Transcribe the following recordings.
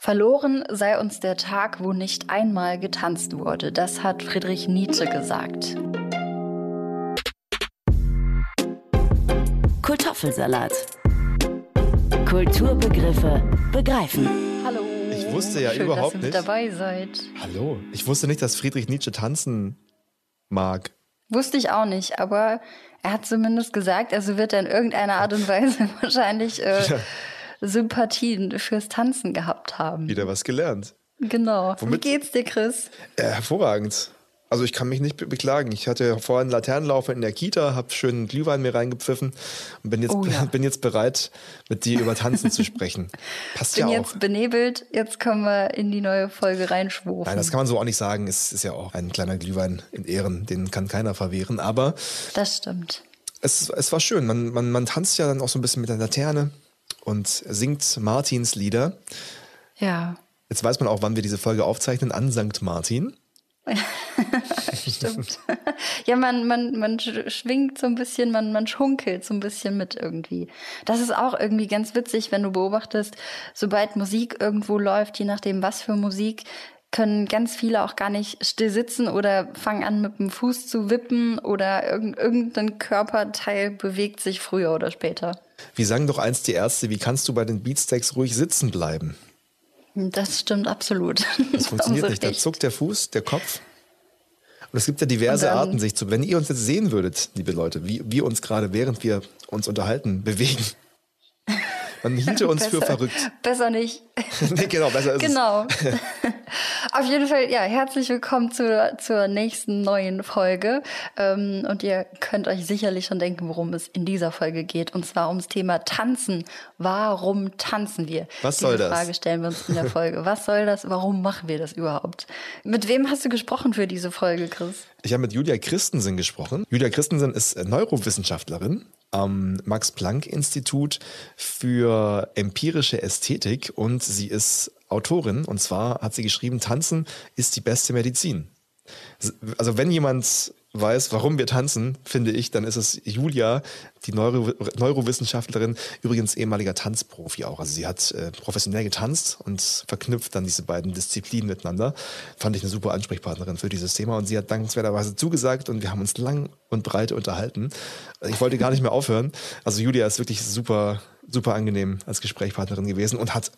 Verloren sei uns der Tag, wo nicht einmal getanzt wurde. Das hat Friedrich Nietzsche gesagt. Kartoffelsalat. Kulturbegriffe begreifen. Hallo. Ich wusste ja Schön, überhaupt dass ihr mit nicht. dabei seid. Hallo. Ich wusste nicht, dass Friedrich Nietzsche tanzen mag. Wusste ich auch nicht, aber er hat zumindest gesagt, also wird er in irgendeiner Art und Weise wahrscheinlich äh, Sympathien fürs Tanzen gehabt haben. Wieder was gelernt. Genau. Womit- Wie geht's dir, Chris? Äh, hervorragend. Also ich kann mich nicht be beklagen. Ich hatte vorhin einen Laternenlauf in der Kita, habe schön Glühwein mir reingepfiffen und bin jetzt, Oh ja. bin jetzt bereit, mit dir über Tanzen zu sprechen. Passt Bin ja jetzt auch. benebelt, jetzt können wir in die neue Folge reinschwufen. Nein, das kann man so auch nicht sagen. Es ist ja auch ein kleiner Glühwein in Ehren, den kann keiner verwehren. Aber das stimmt. es, es war schön. Man, man, man tanzt ja dann auch so ein bisschen mit der Laterne und singt Martins Lieder. Ja, Jetzt weiß man auch, wann wir diese Folge aufzeichnen, an St. Martin. stimmt. ja, man, man, man sch- schwingt so ein bisschen, man, man schunkelt so ein bisschen mit irgendwie. Das ist auch irgendwie ganz witzig, wenn du beobachtest, sobald Musik irgendwo läuft, je nachdem was für Musik, können ganz viele auch gar nicht still sitzen oder fangen an mit dem Fuß zu wippen oder irgend, irgendein Körperteil bewegt sich früher oder später. Wie sang doch einst die Ärzte, wie kannst du bei den Beatsteaks ruhig sitzen bleiben? Das stimmt absolut. Das funktioniert nicht. Da zuckt der Fuß, der Kopf. Und es gibt ja diverse dann- Arten, sich zu. Wenn ihr uns jetzt sehen würdet, liebe Leute, wie wir uns gerade, während wir uns unterhalten, bewegen, man hielte uns für Besser- verrückt. Besser nicht. nee, genau, besser ist Genau. Auf jeden Fall, ja, herzlich willkommen zur, zur nächsten neuen Folge. Ähm, und ihr könnt euch sicherlich schon denken, worum es in dieser Folge geht. Und zwar ums Thema Tanzen. Warum tanzen wir? Was soll Diese das? Frage stellen wir uns in der Folge. Was soll das? Warum machen wir das überhaupt? Mit wem hast du gesprochen für diese Folge, Chris? Ich habe mit Julia Christensen gesprochen. Julia Christensen ist äh, Neurowissenschaftlerin am Max-Planck-Institut für empirische Ästhetik und sie ist Autorin. Und zwar hat sie geschrieben, Tanzen ist die beste Medizin. Also wenn jemand weiß, warum wir tanzen, finde ich, dann ist es Julia, die Neuro Neurowissenschaftlerin, übrigens ehemaliger Tanzprofi auch. Also sie hat äh, professionell getanzt und verknüpft dann diese beiden Disziplinen miteinander. Fand ich eine super Ansprechpartnerin für dieses Thema und sie hat dankenswerterweise zugesagt und wir haben uns lang und breit unterhalten. Ich wollte gar nicht mehr aufhören. Also Julia ist wirklich super, super angenehm als Gesprächspartnerin gewesen und hat,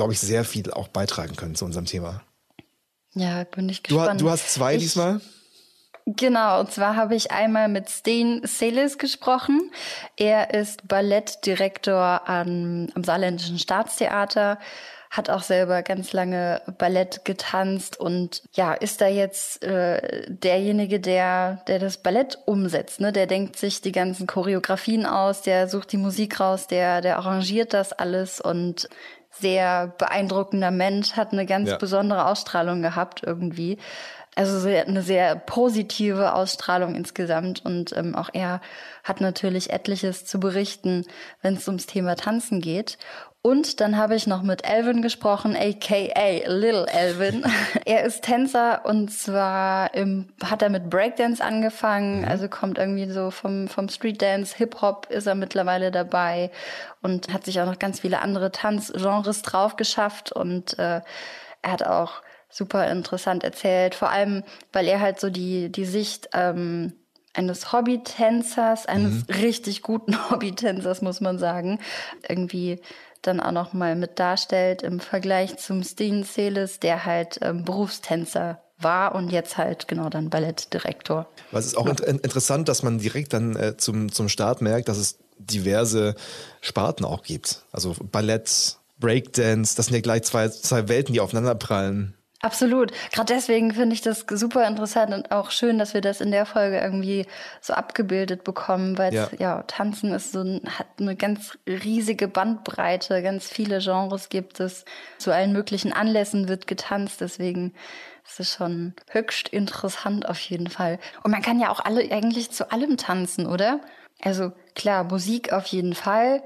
glaube ich, sehr viel auch beitragen können zu unserem Thema. Ja, bin ich Du, gespannt. du hast zwei ich, diesmal? Genau, und zwar habe ich einmal mit Steen Seles gesprochen. Er ist Ballettdirektor am, am Saarländischen Staatstheater, hat auch selber ganz lange Ballett getanzt und ja, ist da jetzt äh, derjenige, der, der das Ballett umsetzt. Ne? Der denkt sich die ganzen Choreografien aus, der sucht die Musik raus, der, der arrangiert das alles und sehr beeindruckender Mensch, hat eine ganz Ja. besondere Ausstrahlung gehabt irgendwie. Also eine sehr positive Ausstrahlung insgesamt und ähm, auch er hat natürlich etliches zu berichten, wenn es ums Thema Tanzen geht. Und dann habe ich noch mit Elvin gesprochen, aka Little Elvin. er ist Tänzer und zwar im, hat er mit Breakdance angefangen, also kommt irgendwie so vom, vom Streetdance, Hip-Hop ist er mittlerweile dabei und hat sich auch noch ganz viele andere Tanzgenres drauf geschafft und äh, er hat auch super interessant erzählt, vor allem, weil er halt so die, die Sicht ähm, eines Hobbytänzers, eines richtig guten Hobbytänzers, muss man sagen, irgendwie dann auch noch mal mit darstellt im Vergleich zum Steen Seles, der halt ähm, Berufstänzer war und jetzt halt genau dann Ballettdirektor. Was ist auch int interessant, dass man direkt dann äh, zum, zum Start merkt, dass es diverse Sparten auch gibt. Also Ballett, Breakdance, das sind ja gleich zwei, zwei Welten, die aufeinanderprallen. Absolut. Gerade deswegen finde ich das super interessant und auch schön, dass wir das in der Folge irgendwie so abgebildet bekommen, weil Ja. ja. Tanzen ist so ein, hat eine ganz riesige Bandbreite, ganz viele Genres gibt es. Zu allen möglichen Anlässen wird getanzt, deswegen ist es schon höchst interessant auf jeden Fall. Und man kann ja auch alle eigentlich zu allem tanzen, oder? Also klar, Musik auf jeden Fall.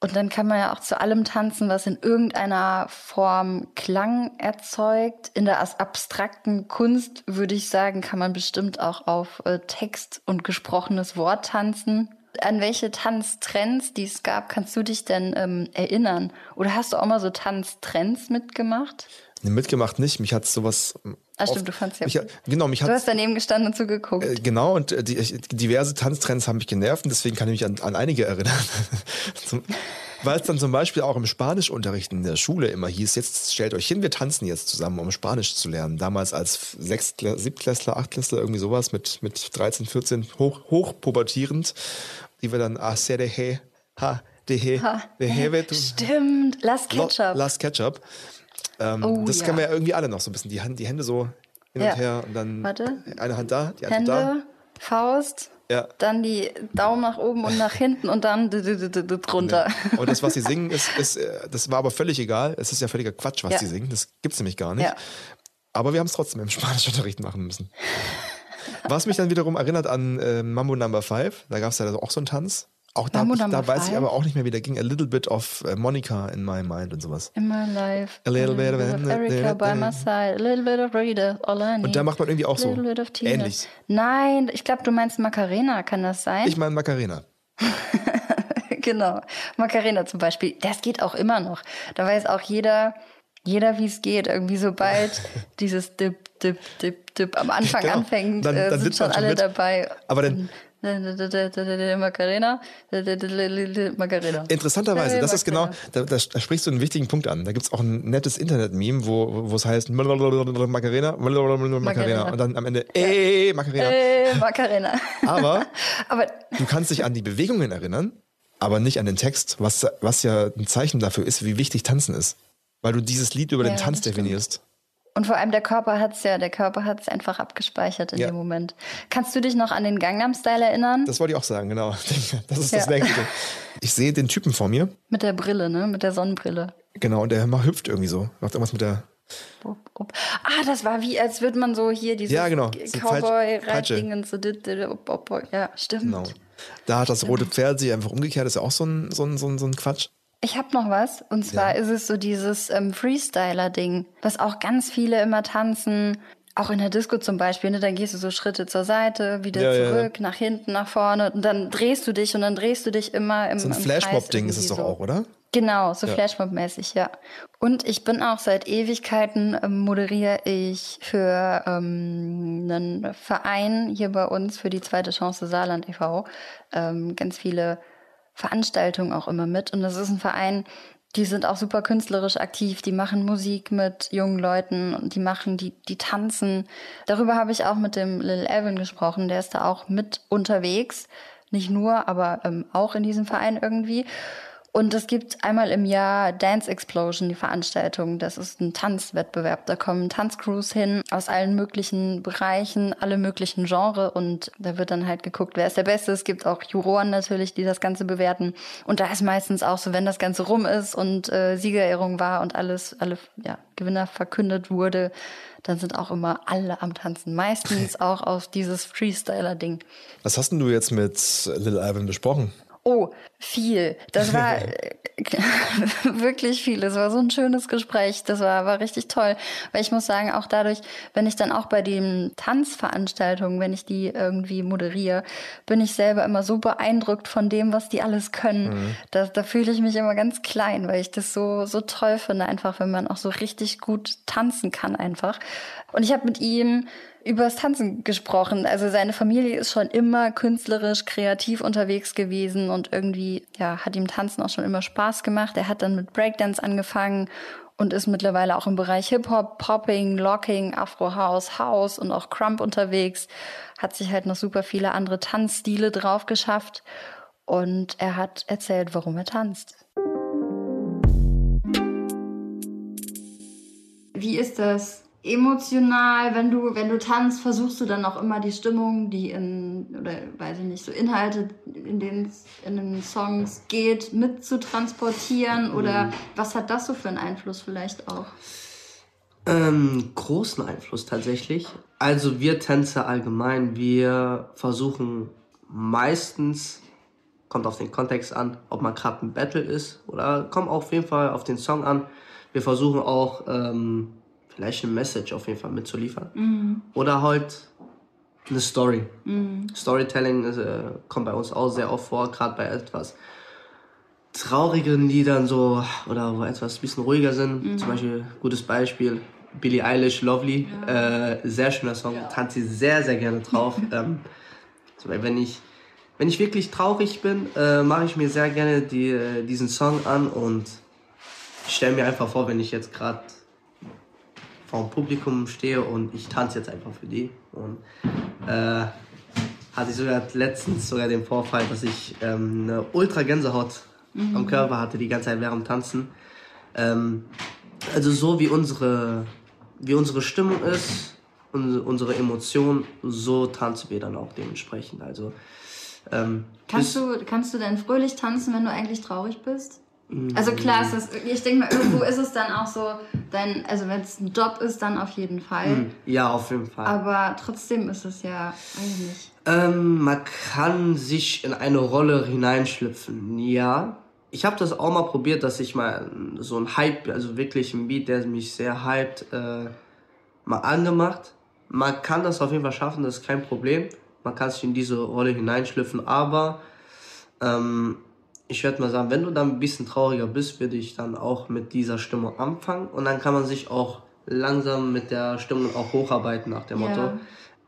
Und dann kann man ja auch zu allem tanzen, was in irgendeiner Form Klang erzeugt. In der abstrakten Kunst würde ich sagen, kann man bestimmt auch auf äh, Text und gesprochenes Wort tanzen. An welche Tanztrends, die es gab, kannst du dich denn ähm, erinnern? Oder hast du auch mal so Tanztrends mitgemacht? Nee, mitgemacht nicht. Mich hat sowas. Ah, stimmt, du fandst ja mich, Genau, mich Du hast daneben gestanden und zugeguckt. Äh, Genau, und äh, die, ich- diverse Tanztrends haben mich genervt und deswegen kann ich mich an, an einige erinnern. zum, weil es dann zum Beispiel auch im Spanischunterricht in der Schule immer hieß, jetzt stellt euch hin, wir tanzen jetzt zusammen, um Spanisch zu lernen. Damals als Sechstklässler, Siebtklässler, Achtklässler, irgendwie sowas mit, mit 13, 14, hoch, hochpubertierend, die wir dann, ah, se de he, ha, de he, Ha, de he, Stimmt, Last Lo- Ketchup. Last Ketchup. Ähm, Oh, das ja. kennen wir ja irgendwie alle noch so ein bisschen. Die, Hand, die Hände so hin Ja. und her und dann Warte. eine Hand da, die andere Hände, Faust, Ja. dann die Daumen nach oben und nach hinten und dann drunter. da. Und das, was sie singen, ist, ist, äh, das war aber völlig egal. Es ist ja völliger Quatsch, was Ja. sie singen. Das gibt's nämlich gar nicht. Ja. Aber wir haben es trotzdem im Spanischunterricht machen müssen. Was mich dann wiederum erinnert an äh, Mambo Number Five, da gab es ja auch so einen Tanz. Auch da, da Number weiß ich aber auch nicht mehr, wie der ging. A little bit of äh, Monica in my mind und sowas. In my life. A little bit of- Erica by my side. A little bit of Rita. All I need. Und da macht man irgendwie auch so little bit ähnlich. Nein, ich glaube, du meinst Macarena, kann das sein? Ich meine Macarena. genau. Macarena zum Beispiel. Das geht auch immer noch. Da weiß auch jeder, jeder, wie es geht. Irgendwie sobald dieses Dip, Dip, Dip, Dip am Anfang Genau. anfängt, Dann- äh, dann sind schon alle mit. dabei. Aber dann- Macarena, Macarena. Interessanterweise, das ist genau, da, da, da sprichst du einen wichtigen Punkt an. Da gibt's auch ein nettes Internet-Meme, wo, wo es heißt Macarena, Macarena und dann am Ende ey, Macarena. Äh, Macarena. Aber Aber du kannst dich an die Bewegungen erinnern, aber nicht an den Text, was, was ja ein Zeichen dafür ist, wie wichtig Tanzen ist. Weil du dieses Lied über Ja, den Tanz definierst. Und vor allem der Körper hat's ja, der Körper hat's einfach abgespeichert in Ja. dem Moment. Kannst du dich noch an den Gangnam Style erinnern? Das wollte ich auch sagen, genau. Das ist Ja. das Nächste. Ich sehe den Typen vor mir, Mit der Brille, ne? Mit der Sonnenbrille. genau, und der hüpft irgendwie so. Macht irgendwas mit der. Ah, das war wie, als würde man so hier dieses Ja, genau. So Peitsche. Cowboy-Reitdingen so. Ja, stimmt. genau. Da hat das rote Pferd sich einfach umgekehrt, ist ja auch so ein, so ein, so ein, so ein Quatsch. Ich habe noch was. Und zwar Ja. ist es so dieses ähm, Freestyler-Ding, was auch ganz viele immer tanzen. Auch in der Disco zum Beispiel, ne? dann gehst du so Schritte zur Seite, wieder Ja, ja, zurück, nach hinten, nach vorne und dann drehst du dich und dann drehst du dich immer im So ein Flashmob-Ding ist es doch irgendwie auch, oder? Genau, so Ja. Flashmob-mäßig, ja. Und ich bin auch seit Ewigkeiten ähm, moderiere ich für ähm, einen Verein hier bei uns für die zweite Chance Saarland e.V. Ähm, ganz viele Veranstaltungen auch immer mit. Und das ist ein Verein, die sind auch super künstlerisch aktiv, die machen Musik mit jungen Leuten und die machen, die, die tanzen. Darüber habe ich auch mit dem Lil Evan gesprochen, der ist da auch mit unterwegs. Nicht nur, aber ähm, auch in diesem Verein irgendwie. Und es gibt einmal im Jahr Dance Explosion, die Veranstaltung. Das ist ein Tanzwettbewerb. Da kommen Tanzcrews hin aus allen möglichen Bereichen, alle möglichen Genres. Und da wird dann halt geguckt, wer ist der Beste. Es gibt auch Juroren natürlich, die das Ganze bewerten. Und da ist meistens auch so, wenn das Ganze rum ist und äh, Siegerehrung war und alles, alle ja, Gewinner verkündet wurde, dann sind auch immer alle am Tanzen. Meistens auch auf dieses Freestyler-Ding. Was hast denn du jetzt mit Lil Alvin besprochen? Oh, viel. Das war äh, wirklich viel. Das war so ein schönes Gespräch. Das war, war richtig toll. Weil ich muss sagen, auch dadurch, wenn ich dann auch bei den Tanzveranstaltungen, wenn ich die irgendwie moderiere, bin ich selber immer so beeindruckt von dem, was die alles können. Da, da fühle ich mich immer ganz klein, weil ich das so, so toll finde, einfach, wenn man auch so richtig gut tanzen kann einfach. Und ich habe mit ihm übers Tanzen gesprochen. Also seine Familie ist schon immer künstlerisch, kreativ unterwegs gewesen und irgendwie, ja, hat ihm Tanzen auch schon immer Spaß gemacht. Er hat dann mit Breakdance angefangen und ist mittlerweile auch im Bereich Hip-Hop, Popping, Locking, Afro-House, House und auch Crump unterwegs. Hat sich halt noch super viele andere Tanzstile drauf geschafft und er hat erzählt, warum er tanzt. Wie ist das emotional, wenn du, wenn du tanzt, versuchst du dann auch immer die Stimmung, die in, oder weiß ich nicht, so Inhalte, in denen es in den Songs geht, mit zu transportieren? Oder was hat das so für einen Einfluss vielleicht auch? Ähm, großen Einfluss tatsächlich. Also wir Tänzer allgemein, wir versuchen meistens, kommt auf den Kontext an, ob man gerade ein Battle ist oder kommt auf jeden Fall auf den Song an. Wir versuchen auch ähm, vielleicht eine Message auf jeden Fall mitzuliefern. Oder halt eine Story. Storytelling ist, äh, kommt bei uns auch sehr oft vor, gerade bei etwas traurigeren Liedern so oder wo etwas ein bisschen ruhiger sind. Zum Beispiel gutes Beispiel Billie Eilish Lovely, äh, sehr schöner Song, tanze ich sehr sehr gerne drauf. ähm, so, weil wenn ich wenn ich wirklich traurig bin, äh, mache ich mir sehr gerne die, äh, diesen Song an und stelle mir einfach vor, wenn ich jetzt gerade vor dem Publikum stehe und ich tanze jetzt einfach für die. Und äh, hatte ich sogar letztens sogar den Vorfall, dass ich ähm, eine ultra Gänsehaut am Körper hatte die ganze Zeit während dem Tanzen. Ähm, also so wie unsere, wie unsere Stimmung ist, unsere, unsere Emotion, so tanzen wir dann auch dementsprechend. Also ähm, Kannst du, kannst du denn fröhlich tanzen, wenn du eigentlich traurig bist? Also klar ist das, ich denke mal, irgendwo ist es dann auch so, dein, also wenn es ein Job ist, dann auf jeden Fall. ja, auf jeden Fall. Aber trotzdem ist es ja eigentlich. Ähm, man kann sich in eine Rolle hineinschlüpfen, ja. Ich habe das auch mal probiert, dass ich mal so ein Hype, also wirklich ein Beat, der mich sehr hypt, äh, mal angemacht. Man kann das auf jeden Fall schaffen, das ist kein Problem. Man kann sich in diese Rolle hineinschlüpfen, aber ähm, ich werde mal sagen, wenn du dann ein bisschen trauriger bist, würde ich dann auch mit dieser Stimmung anfangen und dann kann man sich auch langsam mit der Stimmung auch hocharbeiten nach dem Ja. Motto.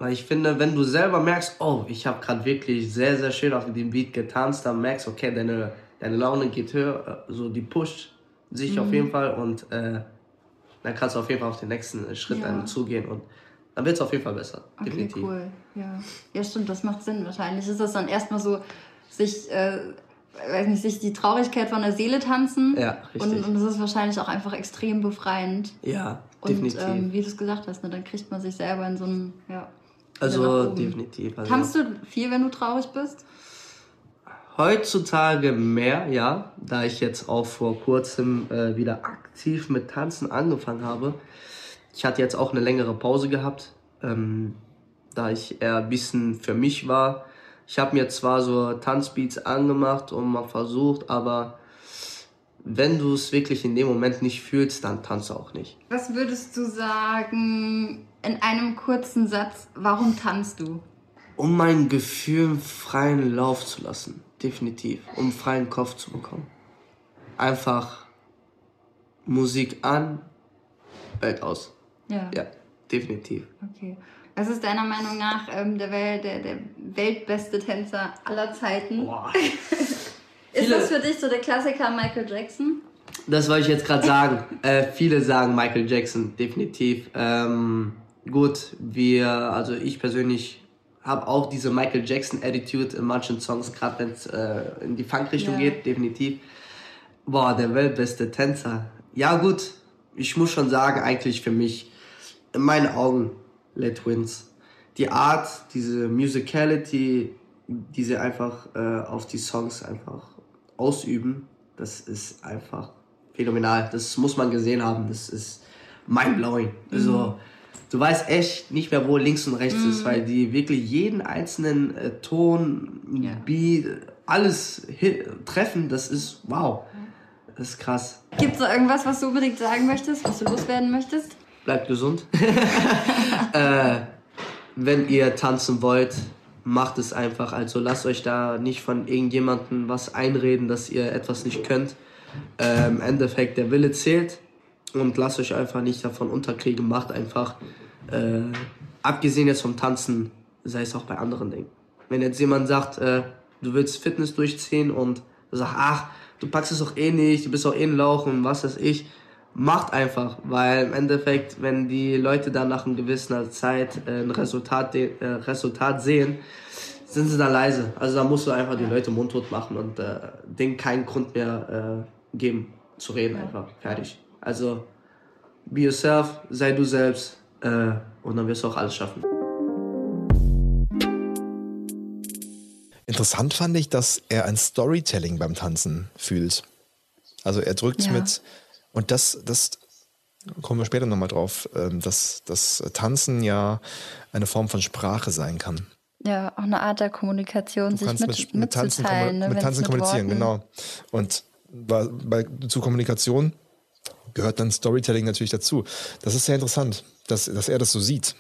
Weil ich finde, wenn du selber merkst, oh, ich habe gerade wirklich sehr, sehr schön auf dem Beat getanzt, dann merkst du, okay, deine, deine Laune geht höher, äh, so die pusht sich Mhm. auf jeden Fall und äh, dann kannst du auf jeden Fall auf den nächsten Schritt Ja. dann zugehen und dann wird es auf jeden Fall besser. Okay, definitiv. cool. Ja. ja, stimmt, das macht Sinn. Wahrscheinlich ist das dann erstmal so, sich, äh, weiß nicht, sich die Traurigkeit von der Seele tanzen. Ja, richtig. Und, und das ist wahrscheinlich auch einfach extrem befreiend. Ja, Und definitiv. ähm, wie du es gesagt hast, ne, dann kriegt man sich selber in so einen, ja. also definitiv. Also, Tanzt du viel, wenn du traurig bist? Heutzutage mehr, ja, da ich jetzt auch vor kurzem äh, wieder aktiv mit Tanzen angefangen habe. Ich hatte jetzt auch eine längere Pause gehabt, ähm, da ich eher ein bisschen für mich war. Ich habe mir zwar so Tanzbeats angemacht und mal versucht, aber wenn du es wirklich in dem Moment nicht fühlst, dann tanze auch nicht. Was würdest du sagen in einem kurzen Satz, warum tanzt du? Um meinen Gefühlen freien Lauf zu lassen, definitiv, um freien Kopf zu bekommen. Einfach Musik an, Welt aus. Ja. Ja, definitiv. Okay. Was ist deiner Meinung nach ähm, der, der, der weltbeste Tänzer aller Zeiten? Ist Viele- das für dich so der Klassiker Michael Jackson? Das wollte ich jetzt gerade sagen. äh, viele sagen Michael Jackson, definitiv. Ähm, gut, wir, also ich persönlich habe auch diese Michael Jackson Attitude in manchen Songs, gerade wenn es äh, in die Funk-Richtung Ja. geht, definitiv. Boah, der weltbeste Tänzer. Ja gut, ich muss schon sagen, eigentlich für mich, in meinen Augen, Let Wins. Die Art, diese Musicality, die sie einfach äh, auf die Songs einfach ausüben, das ist einfach phänomenal. Das muss man gesehen haben. Das ist mindblowing. Also, du weißt echt nicht mehr, wo links und rechts ist, weil die wirklich jeden einzelnen äh, Ton, Ja. Beat, alles treffen. Das ist wow. Das ist krass. Gibt es irgendwas, was du unbedingt sagen möchtest, was du loswerden möchtest? Bleibt gesund. äh, wenn ihr tanzen wollt, macht es einfach. Also lasst euch da nicht von irgendjemandem was einreden, dass ihr etwas nicht könnt. Äh, Im Endeffekt, der Wille zählt und lasst euch einfach nicht davon unterkriegen. Macht einfach, äh, abgesehen jetzt vom Tanzen, sei es auch bei anderen Dingen. Wenn jetzt jemand sagt, äh, du willst Fitness durchziehen und du sagst, ach, du packst es doch eh nicht, du bist doch eh ein Lauch und was weiß ich, macht einfach, weil im Endeffekt, wenn die Leute dann nach einer gewissen Zeit äh, ein Resultat, äh, Resultat sehen, sind sie dann leise. Also da musst du einfach die Leute mundtot machen und äh, denen keinen Grund mehr äh, geben, zu reden einfach. Fertig. Also be yourself, sei du selbst äh, und dann wirst du auch alles schaffen. Interessant fand ich, dass er ein Storytelling beim Tanzen fühlt. Also er drückt Ja. mit, und das, das kommen wir später nochmal drauf, ähm, dass das Tanzen ja eine Form von Sprache sein kann. Ja, auch eine Art der Kommunikation, Du sich mit, mit, mit Tanzen, ne, mit Tanzen kommunizieren, Worten- genau. Und bei, bei, zu Kommunikation gehört dann Storytelling natürlich dazu. Das ist sehr interessant, dass, dass er das so sieht.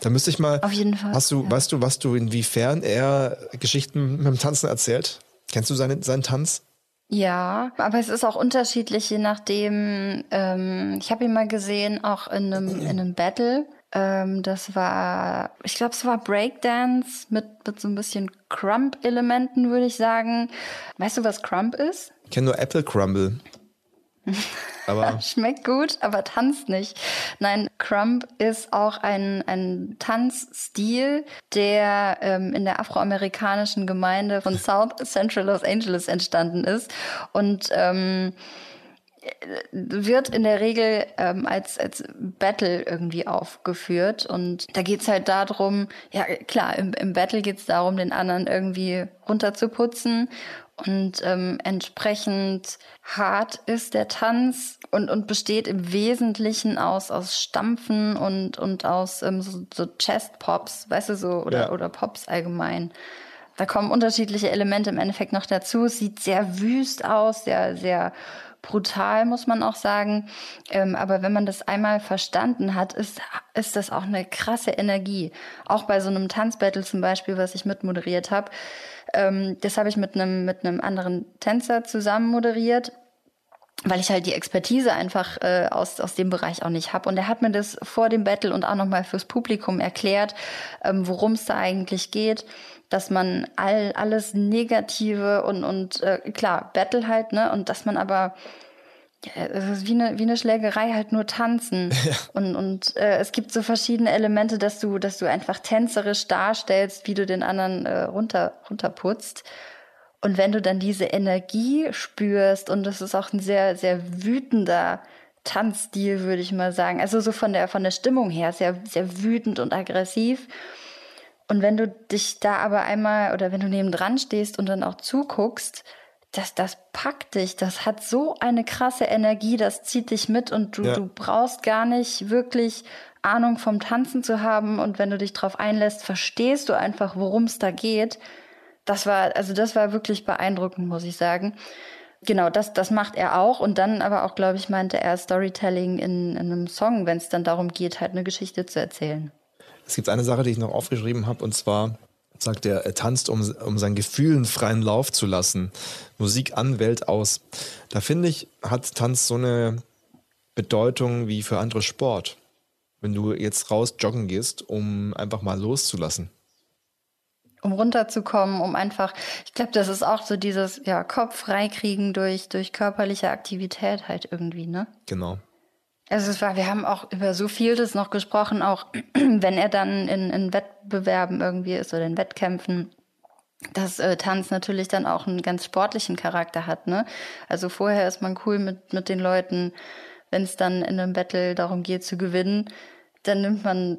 Da müsste ich mal. Auf jeden Fall. Hast du, ja. weißt du, was du, inwiefern er Geschichten mit dem Tanzen erzählt? Kennst du seinen, seinen Tanz? Ja, aber es ist auch unterschiedlich, je nachdem. Ähm, ich habe ihn mal gesehen, auch in einem, in einem Battle. Ähm, das war, ich glaube, es war Breakdance mit, mit so ein bisschen Crump-Elementen, würde ich sagen. Weißt du, was Crump ist? Ich kenne nur Apple Crumble. Aber Schmeckt gut, aber tanzt nicht. Nein, Crump ist auch ein, ein Tanzstil, der ähm, in der afroamerikanischen Gemeinde von South Central Los Angeles entstanden ist. Und ähm, wird in der Regel ähm, als, als Battle irgendwie aufgeführt. Und da geht's halt darum, ja klar, im, im Battle geht's darum, den anderen irgendwie runterzuputzen. Und ähm, entsprechend hart ist der Tanz und, und besteht im Wesentlichen aus, aus Stampfen und, und aus ähm, so, so Chest-Pops, weißt du, so, oder, Ja. oder Pops allgemein. Da kommen unterschiedliche Elemente im Endeffekt noch dazu. Es sieht sehr wüst aus, sehr, sehr brutal, muss man auch sagen. Ähm, aber wenn man das einmal verstanden hat, ist, ist das auch eine krasse Energie. Auch bei so einem Tanzbattle zum Beispiel, was ich mitmoderiert habe. Ähm, das habe ich mit einem, mit einem anderen Tänzer zusammen moderiert weil ich halt die Expertise einfach äh, aus, aus dem Bereich auch nicht habe. Und er hat mir das vor dem Battle und auch nochmal fürs Publikum erklärt, ähm, worum es da eigentlich geht, dass man all, alles Negative und, und äh, klar, Battle halt, ne? Und dass man aber ja, es ist wie eine, wie eine Schlägerei, halt nur tanzen. Und, und äh, es gibt so verschiedene Elemente, dass du, dass du einfach tänzerisch darstellst, wie du den anderen äh, runter, runterputzt. Und wenn du dann diese Energie spürst, und das ist auch ein sehr, sehr wütender Tanzstil, würde ich mal sagen. Also so von der, von der Stimmung her, sehr, sehr wütend und aggressiv. Und wenn du dich da aber einmal oder wenn du nebendran stehst und dann auch zuguckst, das, das packt dich, das hat so eine krasse Energie, das zieht dich mit und du, Ja. du brauchst gar nicht wirklich Ahnung vom Tanzen zu haben. Und wenn du dich drauf einlässt, verstehst du einfach, worum es da geht. Das war, also das war wirklich beeindruckend, muss ich sagen. Genau, das, das macht er auch. Und dann aber auch, glaube ich, meinte er Storytelling in, in einem Song, wenn es dann darum geht, halt eine Geschichte zu erzählen. es gibt eine Sache, die ich noch aufgeschrieben habe, und zwar sagt er, er tanzt, um, um seinen Gefühlen freien Lauf zu lassen. Musik an, Welt aus. Da finde ich, hat Tanz so eine Bedeutung wie für andere Sport. Wenn du jetzt raus joggen gehst, um einfach mal loszulassen. um runterzukommen, um einfach, ich glaube, das ist auch so dieses, ja, Kopf freikriegen durch, durch körperliche Aktivität halt irgendwie, ne? Genau. Also es war, wir haben auch über so vieles noch gesprochen, auch wenn er dann in, in Wettbewerben irgendwie ist oder in Wettkämpfen, dass äh, Tanz natürlich dann auch einen ganz sportlichen Charakter hat, ne? Also vorher ist man cool mit, mit den Leuten, wenn es dann in einem Battle darum geht zu gewinnen, dann nimmt man,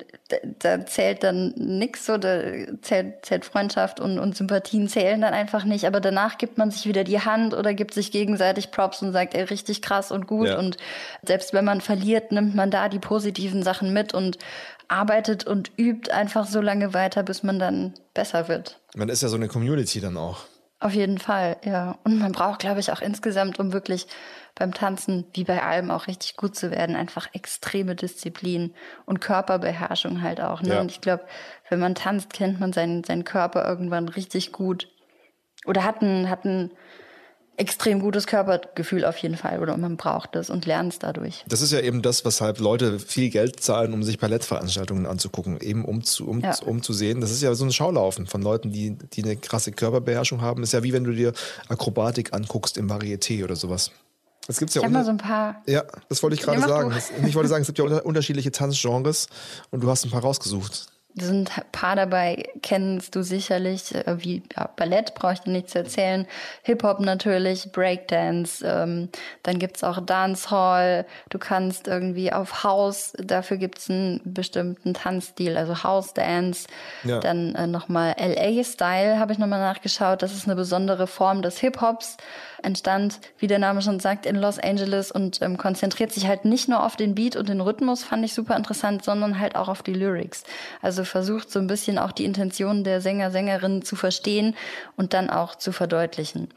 da, zählt dann nix so, da zählt, zählt Freundschaft und, und Sympathien zählen dann einfach nicht, aber danach gibt man sich wieder die Hand oder gibt sich gegenseitig Props und sagt, ey, richtig krass und gut Ja. und selbst wenn man verliert, nimmt man da die positiven Sachen mit und arbeitet und übt einfach so lange weiter, bis man dann besser wird. Man ist ja so eine Community dann auch. Auf jeden Fall, ja. Und man braucht, glaube ich, auch insgesamt, um wirklich beim Tanzen, wie bei allem, auch richtig gut zu werden, einfach extreme Disziplin und Körperbeherrschung halt auch. Ne? Ja. Und ich glaube, wenn man tanzt, kennt man seinen, seinen Körper irgendwann richtig gut. Oder hat ein, hat ein extrem gutes Körpergefühl auf jeden Fall. Oder man braucht es und lernt es dadurch. Das ist ja eben das, weshalb Leute viel Geld zahlen, um sich Ballettveranstaltungen anzugucken, eben um zu, um, Ja. um zu sehen. Das ist ja so ein Schaulaufen von Leuten, die, die eine krasse Körperbeherrschung haben. ist ja wie wenn du dir Akrobatik anguckst im Varieté oder sowas. Das gibt's ja Ich mal so ein paar Ja, das wollte ich gerade sagen. du. Ich wollte sagen, es gibt ja unter, unterschiedliche Tanzgenres und du hast ein paar rausgesucht. Sind ein paar dabei, kennst du sicherlich, äh, wie ja, Ballett, brauche ich dir nicht zu erzählen. Hip-Hop natürlich, Breakdance, ähm, dann gibt's auch Dancehall, du kannst irgendwie auf House, dafür gibt's einen bestimmten Tanzstil, also House Dance. Ja. Dann äh, nochmal LA-Style, habe ich nochmal nachgeschaut, das ist eine besondere Form des Hip-Hops, entstand, wie der Name schon sagt, in Los Angeles und ähm, konzentriert sich halt nicht nur auf den Beat und den Rhythmus, fand ich super interessant, sondern halt auch auf die Lyrics. Also versucht so ein bisschen auch die Intention der Sänger, Sängerinnen zu verstehen und dann auch zu verdeutlichen.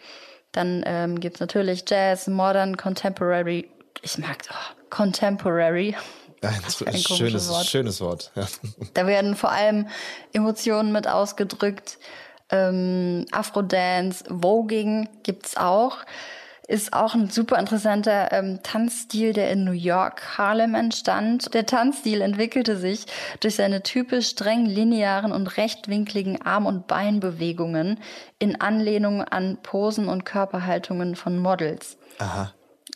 Dann ähm, gibt's natürlich Jazz, Modern, Contemporary. Ich mag, oh, Contemporary. Ein, ein schönes, Wort. schönes Wort. Ja. Da werden vor allem Emotionen mit ausgedrückt. Ähm, Afrodance, Voging gibt's auch. Ist auch ein super interessanter ähm, Tanzstil, der in New York, Harlem entstand. Der Tanzstil entwickelte sich durch seine typisch streng linearen und rechtwinkligen Arm- und Beinbewegungen in Anlehnung an Posen und Körperhaltungen von Models. Aha.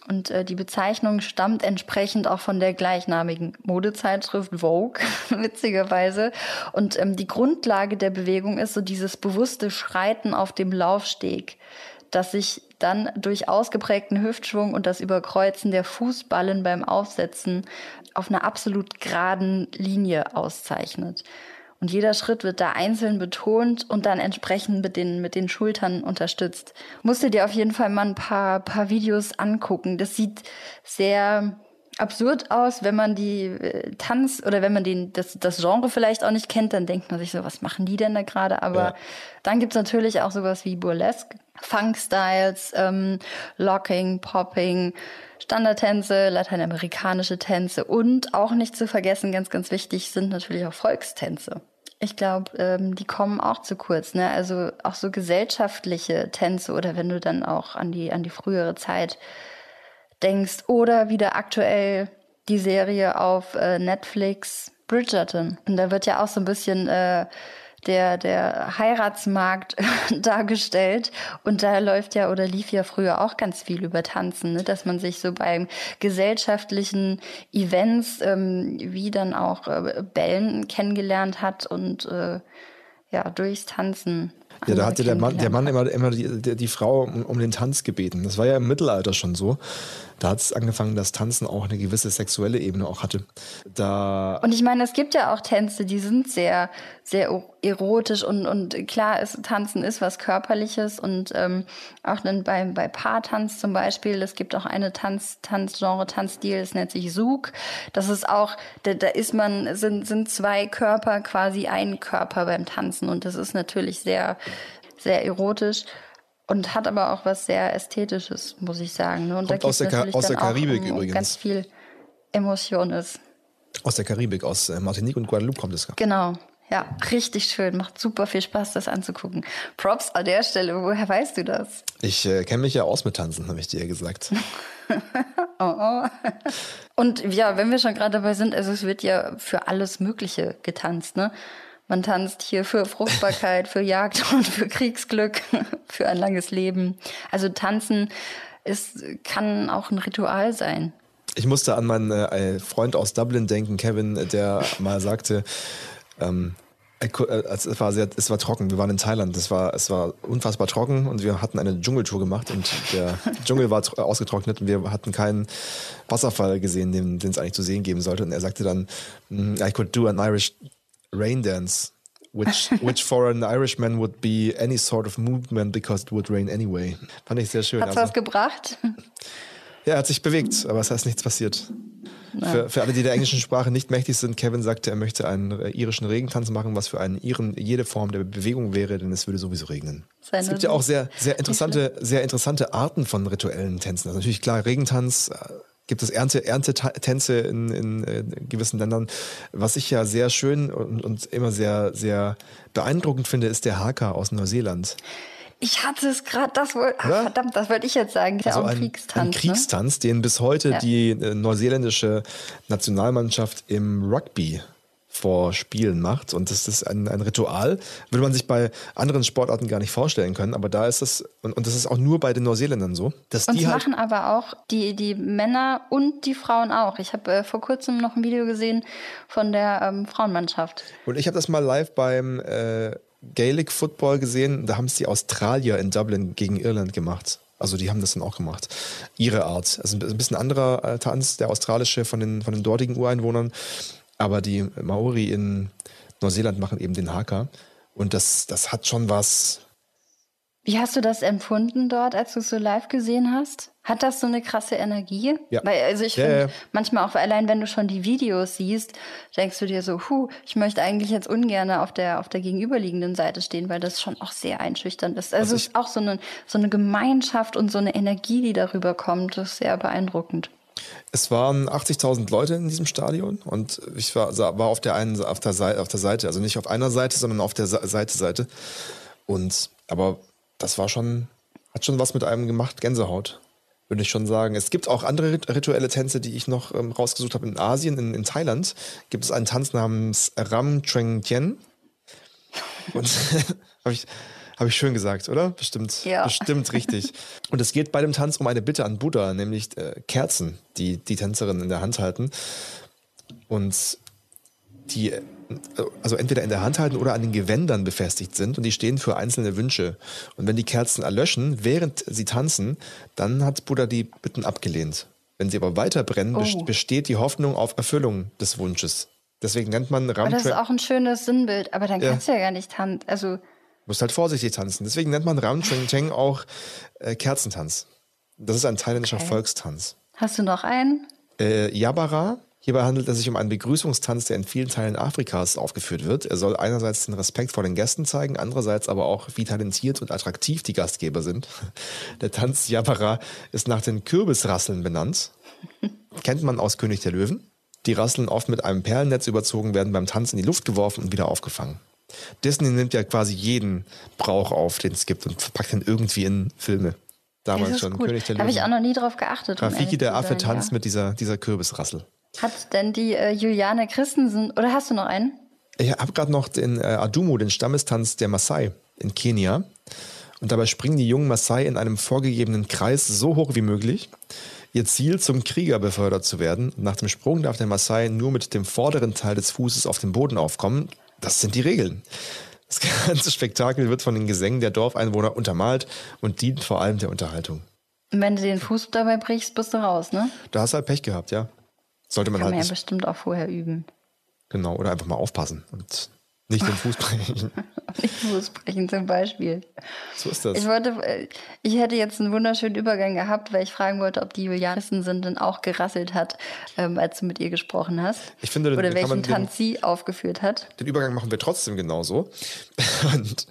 Und äh, die Bezeichnung stammt entsprechend auch von der gleichnamigen Modezeitschrift Vogue, witzigerweise. Und ähm, die Grundlage der Bewegung ist so dieses bewusste Schreiten auf dem Laufsteg, das sich dann durch ausgeprägten Hüftschwung und das Überkreuzen der Fußballen beim Aufsetzen auf einer absolut geraden Linie auszeichnet. Und jeder Schritt wird da einzeln betont und dann entsprechend mit den, mit den Schultern unterstützt. Musst du dir auf jeden Fall mal ein paar, paar Videos angucken. Das sieht sehr absurd aus, wenn man die äh, Tanz oder wenn man den, das, das Genre vielleicht auch nicht kennt, dann denkt man sich so, was machen die denn da gerade? Aber Ja. dann gibt's natürlich auch sowas wie Burlesque, Funk-Styles, ähm, Locking, Popping, Standardtänze, lateinamerikanische Tänze und auch nicht zu vergessen, ganz, ganz wichtig sind natürlich auch Volkstänze. Ich glaube, ähm, die kommen auch zu kurz. Ne? Also auch so gesellschaftliche Tänze oder wenn du dann auch an die, an die frühere Zeit denkst oder wieder aktuell die Serie auf äh, Netflix Bridgerton. Und da wird ja auch so ein bisschen äh, der, der Heiratsmarkt dargestellt. Und da läuft ja oder lief ja früher auch ganz viel über Tanzen, ne? dass man sich so beim gesellschaftlichen Events ähm, wie dann auch äh, Bällen kennengelernt hat und äh, ja, durchs Tanzen. Ja, da hatte der Mann, der Mann immer, immer die, die, die Frau um, um den Tanz gebeten. Das war ja im Mittelalter schon so. Da hat es angefangen, dass Tanzen auch eine gewisse sexuelle Ebene auch hatte. Da Und ich meine, es gibt ja auch Tänze, die sind sehr, sehr erotisch und, und klar, ist, Tanzen ist was Körperliches und ähm, auch dann bei, bei Paartanz zum Beispiel, es gibt auch eine Tanz, Tanzgenre, Tanzstil, das nennt sich Sug. Das ist auch, da, da ist man, sind, sind zwei Körper quasi ein Körper beim Tanzen und das ist natürlich sehr, sehr erotisch. Und hat aber auch was sehr Ästhetisches, muss ich sagen. ne? Und Kommt da aus der Ka- natürlich aus der Karibik um, um übrigens. ganz viel Emotion ist. aus der Karibik, aus äh, Martinique und Guadeloupe kommt es. Genau. Ja, richtig schön. Macht super viel Spaß, das anzugucken. Props an der Stelle. Woher weißt du das? Ich äh, kenne mich ja aus mit Tanzen, habe ich dir ja gesagt. Oh, oh. Und ja, wenn wir schon gerade dabei sind, also es wird ja für alles Mögliche getanzt, ne? Man tanzt hier für Fruchtbarkeit, für Jagd und für Kriegsglück, für ein langes Leben. Also tanzen ist, kann auch ein Ritual sein. Ich musste an meinen äh, Freund aus Dublin denken, Kevin, der mal sagte, ähm, äh, äh, es war sehr, es war trocken. Wir waren in Thailand. Es war, es war unfassbar trocken und wir hatten eine Dschungeltour gemacht und der Dschungel war tro- ausgetrocknet und wir hatten keinen Wasserfall gesehen, den, den es eigentlich zu sehen geben sollte. Und er sagte dann, "Mm, I could do an Irish rain dance. Which, which for an Irishman would be any sort of movement because it would rain anyway. Fand ich sehr schön. Hat's Also- was gebracht? ja, er hat sich bewegt, aber es ist nichts passiert. Für, für alle, die der englischen Sprache nicht mächtig sind, Kevin sagte, er möchte einen äh, irischen Regentanz machen, was für einen Iren jede Form der Bewegung wäre, denn es würde sowieso regnen. Seine es gibt ja auch sehr, sehr interessante, sehr interessante Arten von rituellen Tänzen. Also natürlich klar, Regentanz, äh, gibt es Ernte, Erntetänze in, in, äh, gewissen Ländern. Was ich ja sehr schön und, und immer sehr, sehr beeindruckend finde, ist der Haka aus Neuseeland. Ich hatte es gerade, das wollte, Ja? verdammt, das wollte ich jetzt sagen. Ja Also auch ein, Kriegstanz. ein Kriegstanz, den bis heute Ja. die äh, neuseeländische Nationalmannschaft im Rugby vor Spielen macht. Und das ist ein, ein Ritual, würde man sich bei anderen Sportarten gar nicht vorstellen können. Aber da ist das, und, und das ist auch nur bei den Neuseeländern so, dass Und die das halt. machen aber auch die, die Männer und die Frauen auch. Ich habe äh, vor kurzem noch ein Video gesehen von der ähm, Frauenmannschaft. Und ich habe das mal live beim äh, Gaelic Football gesehen. Da haben es die Australier in Dublin gegen Irland gemacht. Also die haben das dann auch gemacht. Ihre Art. Also ein bisschen anderer äh, Tanz, der australische von den, von den dortigen Ureinwohnern. Aber die Maori in Neuseeland machen eben den Haka. Und das, das hat schon was. Wie hast du das empfunden dort, als du es so live gesehen hast? Hat das so eine krasse Energie? Ja. Weil, also ich Ja, finde, ja. manchmal auch allein, wenn du schon die Videos siehst, denkst du dir so, huh, ich möchte eigentlich jetzt ungern auf der, auf der gegenüberliegenden Seite stehen, weil das schon auch sehr einschüchternd ist. Also Also es ist auch so eine, so eine Gemeinschaft und so eine Energie, die darüber kommt, das ist sehr beeindruckend. Es waren 80.000 Leute in diesem Stadion und ich war, war auf der einen auf der, Seite, auf der Seite, also nicht auf einer Seite, sondern auf der Seite Seite. Und aber das war schon, hat schon was mit einem gemacht, Gänsehaut, würde ich schon sagen. Es gibt auch andere rituelle Tänze, die ich noch ähm, rausgesucht habe in Asien, in, in Thailand gibt es einen Tanz namens Ram Treng Tien. Und habe ich habe ich schön gesagt, oder? Bestimmt, ja. bestimmt richtig. Und es geht bei dem Tanz um eine Bitte an Buddha, nämlich äh, Kerzen, die die Tänzerinnen in der Hand halten. Und die also entweder in der Hand halten oder an den Gewändern befestigt sind und die stehen für einzelne Wünsche. Und wenn die Kerzen erlöschen, während sie tanzen, dann hat Buddha die Bitten abgelehnt. Wenn sie aber weiter brennen, oh. besteht die Hoffnung auf Erfüllung des Wunsches. Deswegen nennt man Ram. Aber das ist auch ein schönes Sinnbild, aber dann ja. kannst du ja gar nicht tanzen. Also musst halt vorsichtig tanzen. Deswegen nennt man Ram Cheng Cheng auch äh, Kerzentanz. Das ist ein thailändischer okay. Volkstanz. Hast du noch einen? Äh, Yabara. Hierbei handelt es sich um einen Begrüßungstanz, der in vielen Teilen Afrikas aufgeführt wird. Er soll einerseits den Respekt vor den Gästen zeigen, andererseits aber auch, wie talentiert und attraktiv die Gastgeber sind. Der Tanz Yabara ist nach den Kürbisrasseln benannt. Kennt man aus König der Löwen. Die Rasseln oft mit einem Perlennetz überzogen werden beim Tanz in die Luft geworfen und wieder aufgefangen. Disney nimmt ja quasi jeden Brauch auf, den es gibt und verpackt ihn irgendwie in Filme. Damals schon. Gut. König der Habe ich auch noch nie drauf geachtet. Rafiki der Affe tanzt ja. mit dieser, dieser Kürbisrassel. Hat denn die äh, Juliane Christensen, oder hast du noch einen? Ich habe gerade noch den äh, Adumu, den Stammestanz der Maasai in Kenia. Und dabei springen die jungen Maasai in einem vorgegebenen Kreis so hoch wie möglich. Ihr Ziel, zum Krieger befördert zu werden. Nach dem Sprung darf der Maasai nur mit dem vorderen Teil des Fußes auf den Boden aufkommen. Das sind die Regeln. Das ganze Spektakel wird von den Gesängen der Dorfeinwohner untermalt und dient vor allem der Unterhaltung. Wenn du den Fuß dabei brichst, bist du raus, ne? Da hast du halt Pech gehabt, ja. Sollte man Kann halt. man ja bestimmt auch vorher üben. Genau, oder einfach mal aufpassen und nicht den Fuß brechen. nicht Fuß brechen zum Beispiel. So ist das. Ich wollte, äh, ich hätte jetzt einen wunderschönen Übergang gehabt, weil ich fragen wollte, ob die Julianissen sind denn auch gerasselt hat, ähm, als du mit ihr gesprochen hast. Ich finde, Oder welchen Tanz sie aufgeführt hat. Den Übergang machen wir trotzdem genauso. Und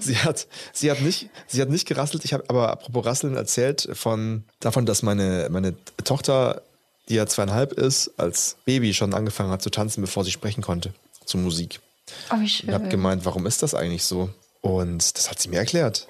sie hat, sie hat nicht, sie hat nicht gerasselt. Ich habe aber apropos Rasseln erzählt von davon, dass meine, meine Tochter, die ja zweieinhalb ist, als Baby schon angefangen hat zu tanzen, bevor sie sprechen konnte zur Musik. Oh, wie schön. Ich habe gemeint, warum ist das eigentlich so? Und das hat sie mir erklärt.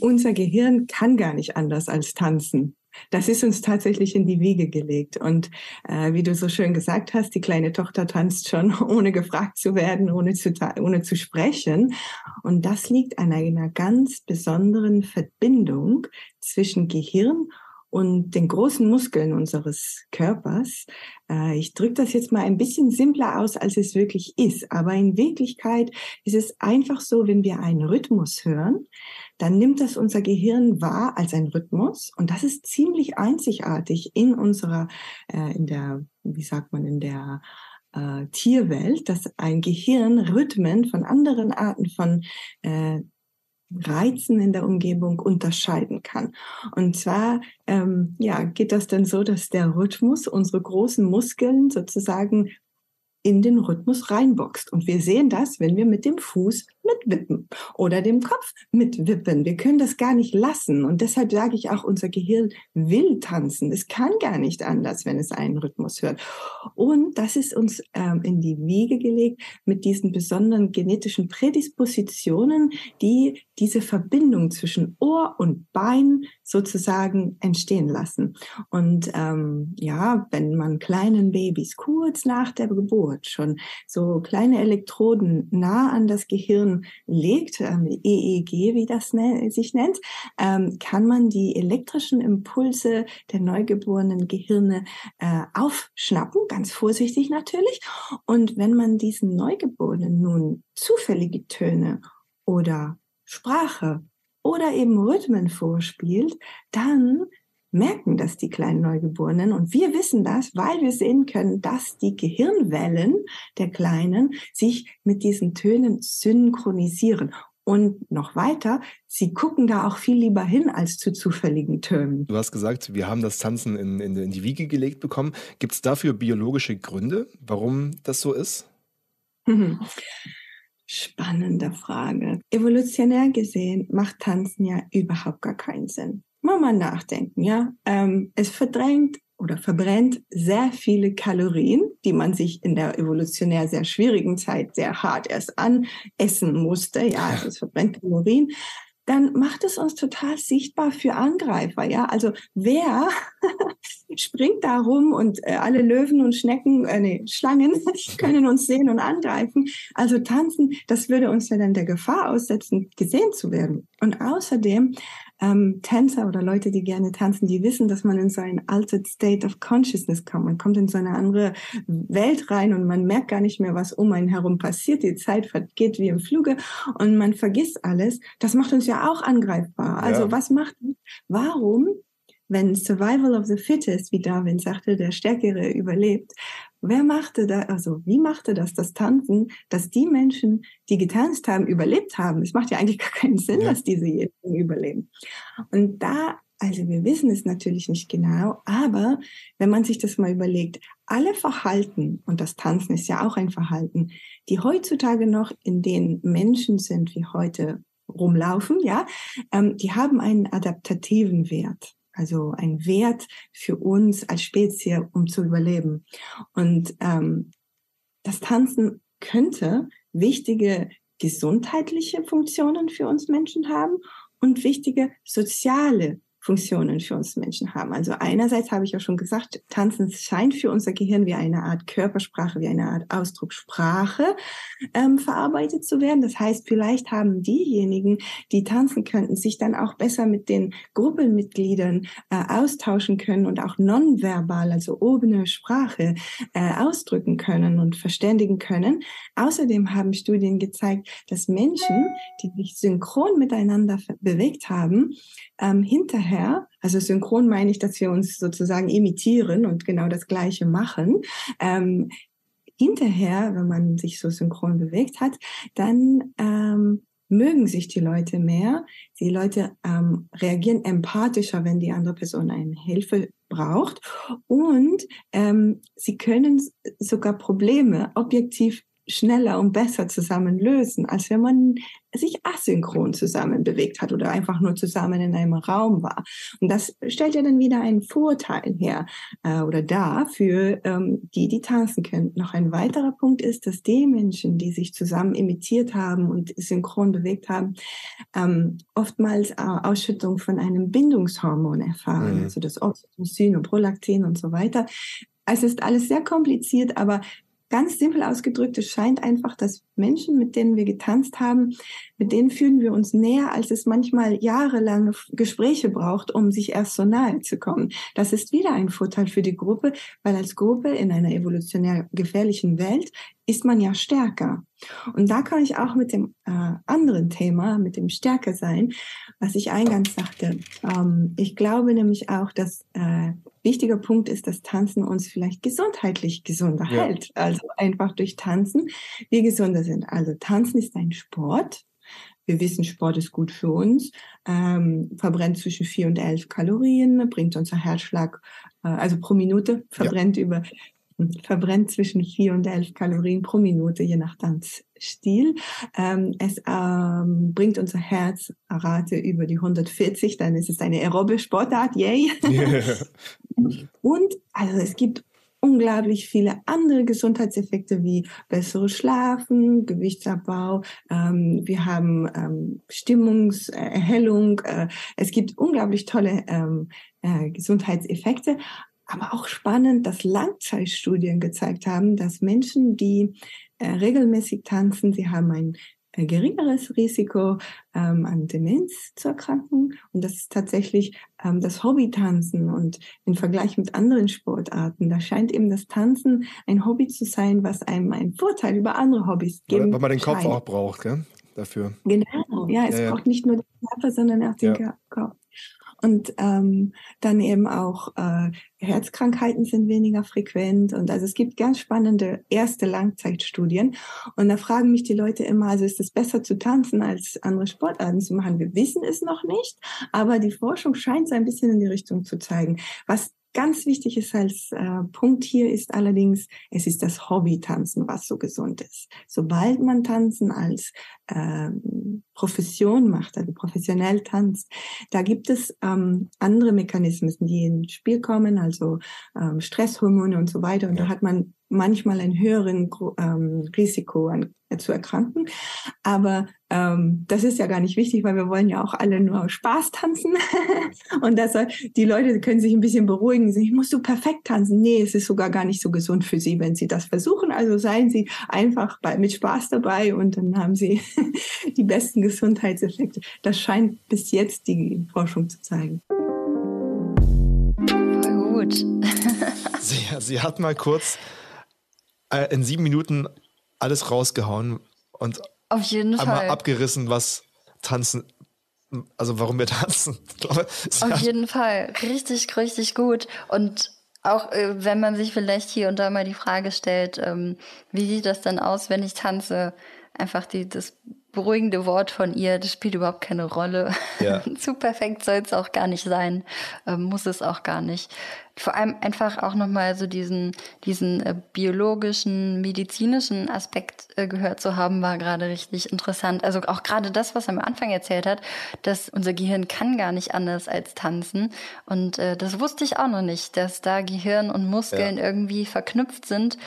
Unser Gehirn kann gar nicht anders als tanzen. Das ist uns tatsächlich in die Wiege gelegt. Und äh, wie du so schön gesagt hast, die kleine Tochter tanzt schon, ohne gefragt zu werden, ohne zu, ohne zu sprechen. Und das liegt an einer ganz besonderen Verbindung zwischen Gehirn und den großen Muskeln unseres Körpers. Äh, ich drücke das jetzt mal ein bisschen simpler aus, als es wirklich ist. Aber in Wirklichkeit ist es einfach so, wenn wir einen Rhythmus hören, dann nimmt das unser Gehirn wahr als ein Rhythmus. Und das ist ziemlich einzigartig in unserer, äh, in der, wie sagt man, in der äh, Tierwelt, dass ein Gehirn Rhythmen von anderen Arten von äh, Reizen in der Umgebung unterscheiden kann. Und zwar ähm, ja, geht das dann so, dass der Rhythmus unsere großen Muskeln sozusagen in den Rhythmus reinboxt. Und wir sehen das, wenn wir mit dem Fuß mitwippen oder dem Kopf mitwippen. Wir können das gar nicht lassen. Und deshalb sage ich auch, unser Gehirn will tanzen. Es kann gar nicht anders, wenn es einen Rhythmus hört. Und das ist uns ähm, in die Wiege gelegt mit diesen besonderen genetischen Prädispositionen, die diese Verbindung zwischen Ohr und Bein sozusagen entstehen lassen. Und ähm, ja, wenn man kleinen Babys kurz nach der Geburt Geburt schon so kleine Elektroden nah an das Gehirn legt, ähm, EEG, wie das sich nennt, ähm, kann man die elektrischen Impulse der neugeborenen Gehirne äh, aufschnappen, ganz vorsichtig natürlich. Und wenn man diesen Neugeborenen nun zufällige Töne oder Sprache oder eben Rhythmen vorspielt, dann merken das die kleinen Neugeborenen. Und wir wissen das, weil wir sehen können, dass die Gehirnwellen der Kleinen sich mit diesen Tönen synchronisieren. Und noch weiter, sie gucken da auch viel lieber hin als zu zufälligen Tönen. Du hast gesagt, wir haben das Tanzen in, in, in die Wiege gelegt bekommen. Gibt es dafür biologische Gründe, warum das so ist? spannende Frage. Evolutionär gesehen macht Tanzen ja überhaupt gar keinen Sinn. Mal mal nachdenken, ja. Ähm, es verdrängt oder verbrennt sehr viele Kalorien, die man sich in der evolutionär sehr schwierigen Zeit sehr hart erst anessen musste. Ja, also es verbrennt Kalorien dann macht es uns total sichtbar für Angreifer. Ja, also wer springt da rum und äh, alle Löwen und Schnecken, äh, nee, Schlangen können uns sehen und angreifen. Also tanzen, das würde uns ja dann der Gefahr aussetzen, gesehen zu werden. Und außerdem ähm, Tänzer oder Leute, die gerne tanzen, die wissen, dass man in so ein altered state of consciousness kommt. Man kommt in so eine andere Welt rein und man merkt gar nicht mehr, was um einen herum passiert. Die Zeit vergeht wie im Fluge und man vergisst alles. Das macht uns ja auch angreifbar. Also ja. was macht, warum wenn Survival of the Fittest, wie Darwin sagte, der Stärkere überlebt, wer machte da, also wie machte das, das Tanzen, dass die Menschen, die getanzt haben, überlebt haben? Es macht ja eigentlich gar keinen Sinn, ja. dass diejenigen überleben. Und da, also wir wissen es natürlich nicht genau, aber wenn man sich das mal überlegt, alle Verhalten, und das Tanzen ist ja auch ein Verhalten, die heutzutage noch in den Menschen sind, wie heute rumlaufen, ja, ähm, die haben einen adaptativen Wert also ein Wert für uns als Spezies, um zu überleben. Und ähm, das Tanzen könnte wichtige gesundheitliche Funktionen für uns Menschen haben und wichtige soziale Funktionen für uns Menschen haben. Also einerseits habe ich ja schon gesagt, Tanzen scheint für unser Gehirn wie eine Art Körpersprache, wie eine Art Ausdruckssprache ähm, verarbeitet zu werden. Das heißt, vielleicht haben diejenigen, die tanzen könnten, sich dann auch besser mit den Gruppenmitgliedern äh, austauschen können und auch nonverbal, also ohne Sprache, äh, ausdrücken können und verständigen können. Außerdem haben Studien gezeigt, dass Menschen, die sich synchron miteinander bewegt haben, ähm, hinterher hinterher, also synchron meine ich, dass wir uns sozusagen imitieren und genau das Gleiche machen. Ähm, hinterher, wenn man sich so synchron bewegt hat, dann ähm, mögen sich die Leute mehr. Die Leute ähm, reagieren empathischer, wenn die andere Person eine Hilfe braucht. Und ähm, sie können sogar Probleme objektiv schneller und besser zusammen lösen, als wenn man sich asynchron zusammen bewegt hat oder einfach nur zusammen in einem Raum war. Und das stellt ja dann wieder einen Vorteil her äh, oder da für ähm, die, die tanzen können. Noch ein weiterer Punkt ist, dass die Menschen, die sich zusammen imitiert haben und synchron bewegt haben, ähm, oftmals äh, Ausschüttung von einem Bindungshormon erfahren, mhm. also das Oxytocin und Prolaktin und so weiter. Es ist alles sehr kompliziert, aber Ganz simpel ausgedrückt, es scheint einfach, dass Menschen, mit denen wir getanzt haben, mit denen fühlen wir uns näher, als es manchmal jahrelange Gespräche braucht, um sich erst so nahe zu kommen. Das ist wieder ein Vorteil für die Gruppe, weil als Gruppe in einer evolutionär gefährlichen Welt ist man ja stärker. Und da kann ich auch mit dem äh, anderen Thema, mit dem Stärker sein, was ich eingangs sagte. Ähm, ich glaube nämlich auch, dass äh, wichtiger Punkt ist, dass Tanzen uns vielleicht gesundheitlich gesunder ja. hält. Also einfach durch Tanzen wir gesunder sind. Also Tanzen ist ein Sport. Wir wissen, Sport ist gut für uns, ähm, verbrennt zwischen vier und elf Kalorien, bringt unser Herzschlag, äh, also pro Minute verbrennt ja. über verbrennt zwischen 4 und 11 Kalorien pro Minute, je nach Tanzstil. Ähm, es ähm, bringt unser Herzrate über die 140, dann ist es eine aerobe Sportart, yay. Yeah. und also es gibt unglaublich viele andere Gesundheitseffekte wie besseres Schlafen, Gewichtsabbau. Ähm, wir haben ähm, Stimmungserhellung. Äh, es gibt unglaublich tolle ähm, äh, Gesundheitseffekte. Aber auch spannend, dass Langzeitstudien gezeigt haben, dass Menschen, die äh, regelmäßig tanzen, sie haben ein äh, geringeres Risiko ähm, an Demenz zu erkranken. Und das ist tatsächlich ähm, das Hobbytanzen. Und im Vergleich mit anderen Sportarten, da scheint eben das Tanzen ein Hobby zu sein, was einem einen Vorteil über andere Hobbys gibt. Weil man den Kopf scheint. auch braucht, gell? Dafür. Genau, ja, es ja, braucht ja. nicht nur den Körper, sondern auch den ja. Kopf. Und ähm, dann eben auch äh, Herzkrankheiten sind weniger frequent. Und also es gibt ganz spannende erste Langzeitstudien. Und da fragen mich die Leute immer, also ist es besser zu tanzen als andere Sportarten zu machen? Wir wissen es noch nicht, aber die Forschung scheint so ein bisschen in die Richtung zu zeigen. Was ganz wichtig ist als äh, Punkt hier ist allerdings, es ist das Hobby-Tanzen, was so gesund ist. Sobald man Tanzen als ähm, Profession macht, also professionell tanzt, da gibt es ähm, andere Mechanismen, die ins Spiel kommen, also ähm, Stresshormone und so weiter. Und ja. da hat man manchmal ein höheren ähm, Risiko an, äh, zu erkranken. Aber ähm, das ist ja gar nicht wichtig, weil wir wollen ja auch alle nur Spaß tanzen. und das, die Leute können sich ein bisschen beruhigen. Ich muss du perfekt tanzen. Nee, es ist sogar gar nicht so gesund für sie, wenn sie das versuchen. Also seien sie einfach bei, mit Spaß dabei und dann haben sie die besten Gesundheitseffekte. Das scheint bis jetzt die Forschung zu zeigen. Voll gut. sie, sie hat mal kurz äh, in sieben Minuten alles rausgehauen und auf jeden einmal Fall. abgerissen, was tanzen, also warum wir tanzen. Glaube, Auf jeden Fall. Richtig, richtig gut. Und auch äh, wenn man sich vielleicht hier und da mal die Frage stellt, ähm, wie sieht das dann aus, wenn ich tanze? Einfach die, das beruhigende Wort von ihr, das spielt überhaupt keine Rolle. Ja. Zu perfekt soll es auch gar nicht sein, ähm, muss es auch gar nicht. Vor allem einfach auch nochmal so diesen, diesen äh, biologischen, medizinischen Aspekt äh, gehört zu haben, war gerade richtig interessant. Also auch gerade das, was er am Anfang erzählt hat, dass unser Gehirn kann gar nicht anders als tanzen. Und äh, das wusste ich auch noch nicht, dass da Gehirn und Muskeln ja. irgendwie verknüpft sind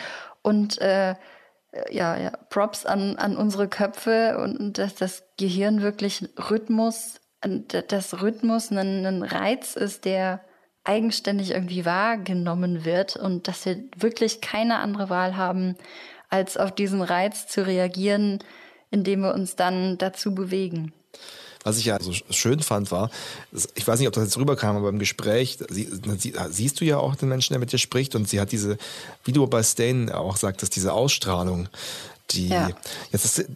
und äh, ja, ja, Props an, an unsere Köpfe und dass das Gehirn wirklich Rhythmus, das Rhythmus ein, ein Reiz ist, der eigenständig irgendwie wahrgenommen wird und dass wir wirklich keine andere Wahl haben, als auf diesen Reiz zu reagieren, indem wir uns dann dazu bewegen. Was ich ja so schön fand, war, ich weiß nicht, ob das jetzt rüberkam, aber im Gespräch sie, sie, siehst du ja auch den Menschen, der mit dir spricht und sie hat diese, wie du bei Stain auch sagtest, diese Ausstrahlung, die, ja. jetzt ist,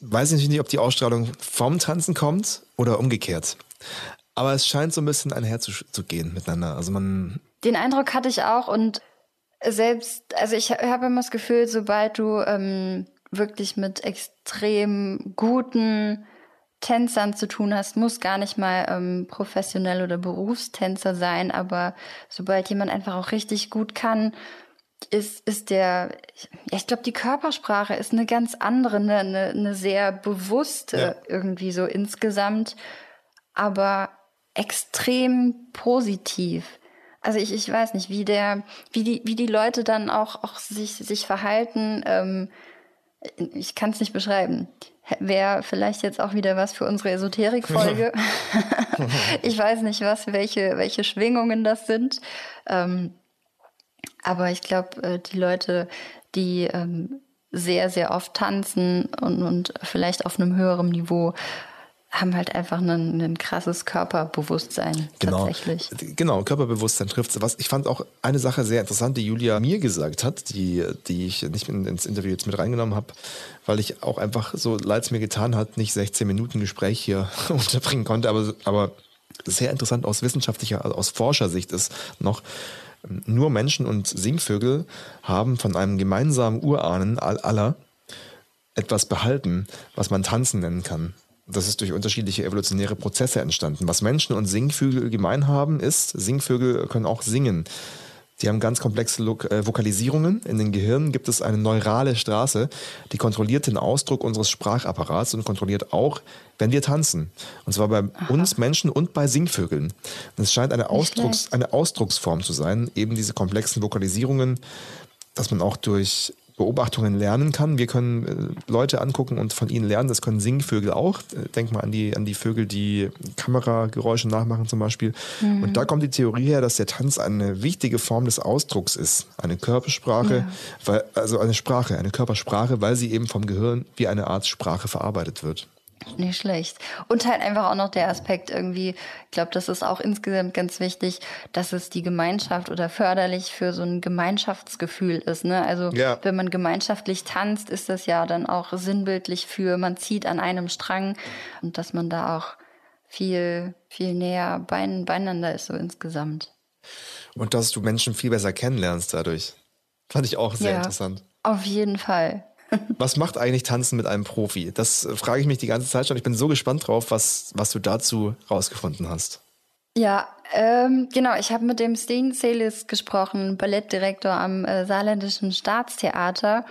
weiß ich nicht, ob die Ausstrahlung vom Tanzen kommt oder umgekehrt. Aber es scheint so ein bisschen einherzugehen miteinander. Also man. Den Eindruck hatte ich auch und selbst, also ich habe immer das Gefühl, sobald du ähm, wirklich mit extrem guten Tänzern zu tun hast, muss gar nicht mal ähm, professionell oder Berufstänzer sein, aber sobald jemand einfach auch richtig gut kann, ist, ist der, ja, ich glaube, die Körpersprache ist eine ganz andere, eine, eine, eine sehr bewusste ja. irgendwie so insgesamt, aber extrem positiv. Also ich, ich weiß nicht, wie der, wie die, wie die Leute dann auch, auch sich, sich verhalten, ähm, ich kann es nicht beschreiben wäre vielleicht jetzt auch wieder was für unsere Esoterik-Folge. ich weiß nicht, was, welche, welche Schwingungen das sind. Ähm, aber ich glaube, äh, die Leute, die ähm, sehr, sehr oft tanzen und, und vielleicht auf einem höheren Niveau, haben halt einfach ein, krasses Körperbewusstsein genau. tatsächlich. Genau, Körperbewusstsein trifft was. Ich fand auch eine Sache sehr interessant, die Julia mir gesagt hat, die, die ich nicht ins Interview jetzt mit reingenommen habe, weil ich auch einfach, so leid es mir getan hat, nicht 16 Minuten Gespräch hier unterbringen konnte, aber, aber sehr interessant aus wissenschaftlicher, also aus Forschersicht ist noch, nur Menschen und Singvögel haben von einem gemeinsamen Urahnen aller etwas behalten, was man Tanzen nennen kann. Das ist durch unterschiedliche evolutionäre Prozesse entstanden. Was Menschen und Singvögel gemein haben, ist, Singvögel können auch singen. Die haben ganz komplexe äh, Vokalisierungen. In den Gehirnen gibt es eine neurale Straße, die kontrolliert den Ausdruck unseres Sprachapparats und kontrolliert auch, wenn wir tanzen. Und zwar bei Aha. uns Menschen und bei Singvögeln. Und es scheint eine, Ausdrucks, eine Ausdrucksform zu sein, eben diese komplexen Vokalisierungen, dass man auch durch Beobachtungen lernen kann. Wir können äh, Leute angucken und von ihnen lernen. Das können Singvögel auch. Denk mal an die, an die Vögel, die Kamerageräusche nachmachen zum Beispiel. Mhm. Und da kommt die Theorie her, dass der Tanz eine wichtige Form des Ausdrucks ist. Eine Körpersprache, ja. weil, also eine Sprache, eine Körpersprache, weil sie eben vom Gehirn wie eine Art Sprache verarbeitet wird. Nicht schlecht. Und halt einfach auch noch der Aspekt irgendwie, ich glaube, das ist auch insgesamt ganz wichtig, dass es die Gemeinschaft oder förderlich für so ein Gemeinschaftsgefühl ist. Ne? Also ja. wenn man gemeinschaftlich tanzt, ist das ja dann auch sinnbildlich für, man zieht an einem Strang und dass man da auch viel, viel näher beieinander ist, so insgesamt. Und dass du Menschen viel besser kennenlernst dadurch. Fand ich auch sehr ja, interessant. Auf jeden Fall. Was macht eigentlich Tanzen mit einem Profi? Das frage ich mich die ganze Zeit schon. Ich bin so gespannt drauf, was, was du dazu rausgefunden hast. Ja, ähm, genau. Ich habe mit dem Steen Celis gesprochen, Ballettdirektor am äh, Saarländischen Staatstheater.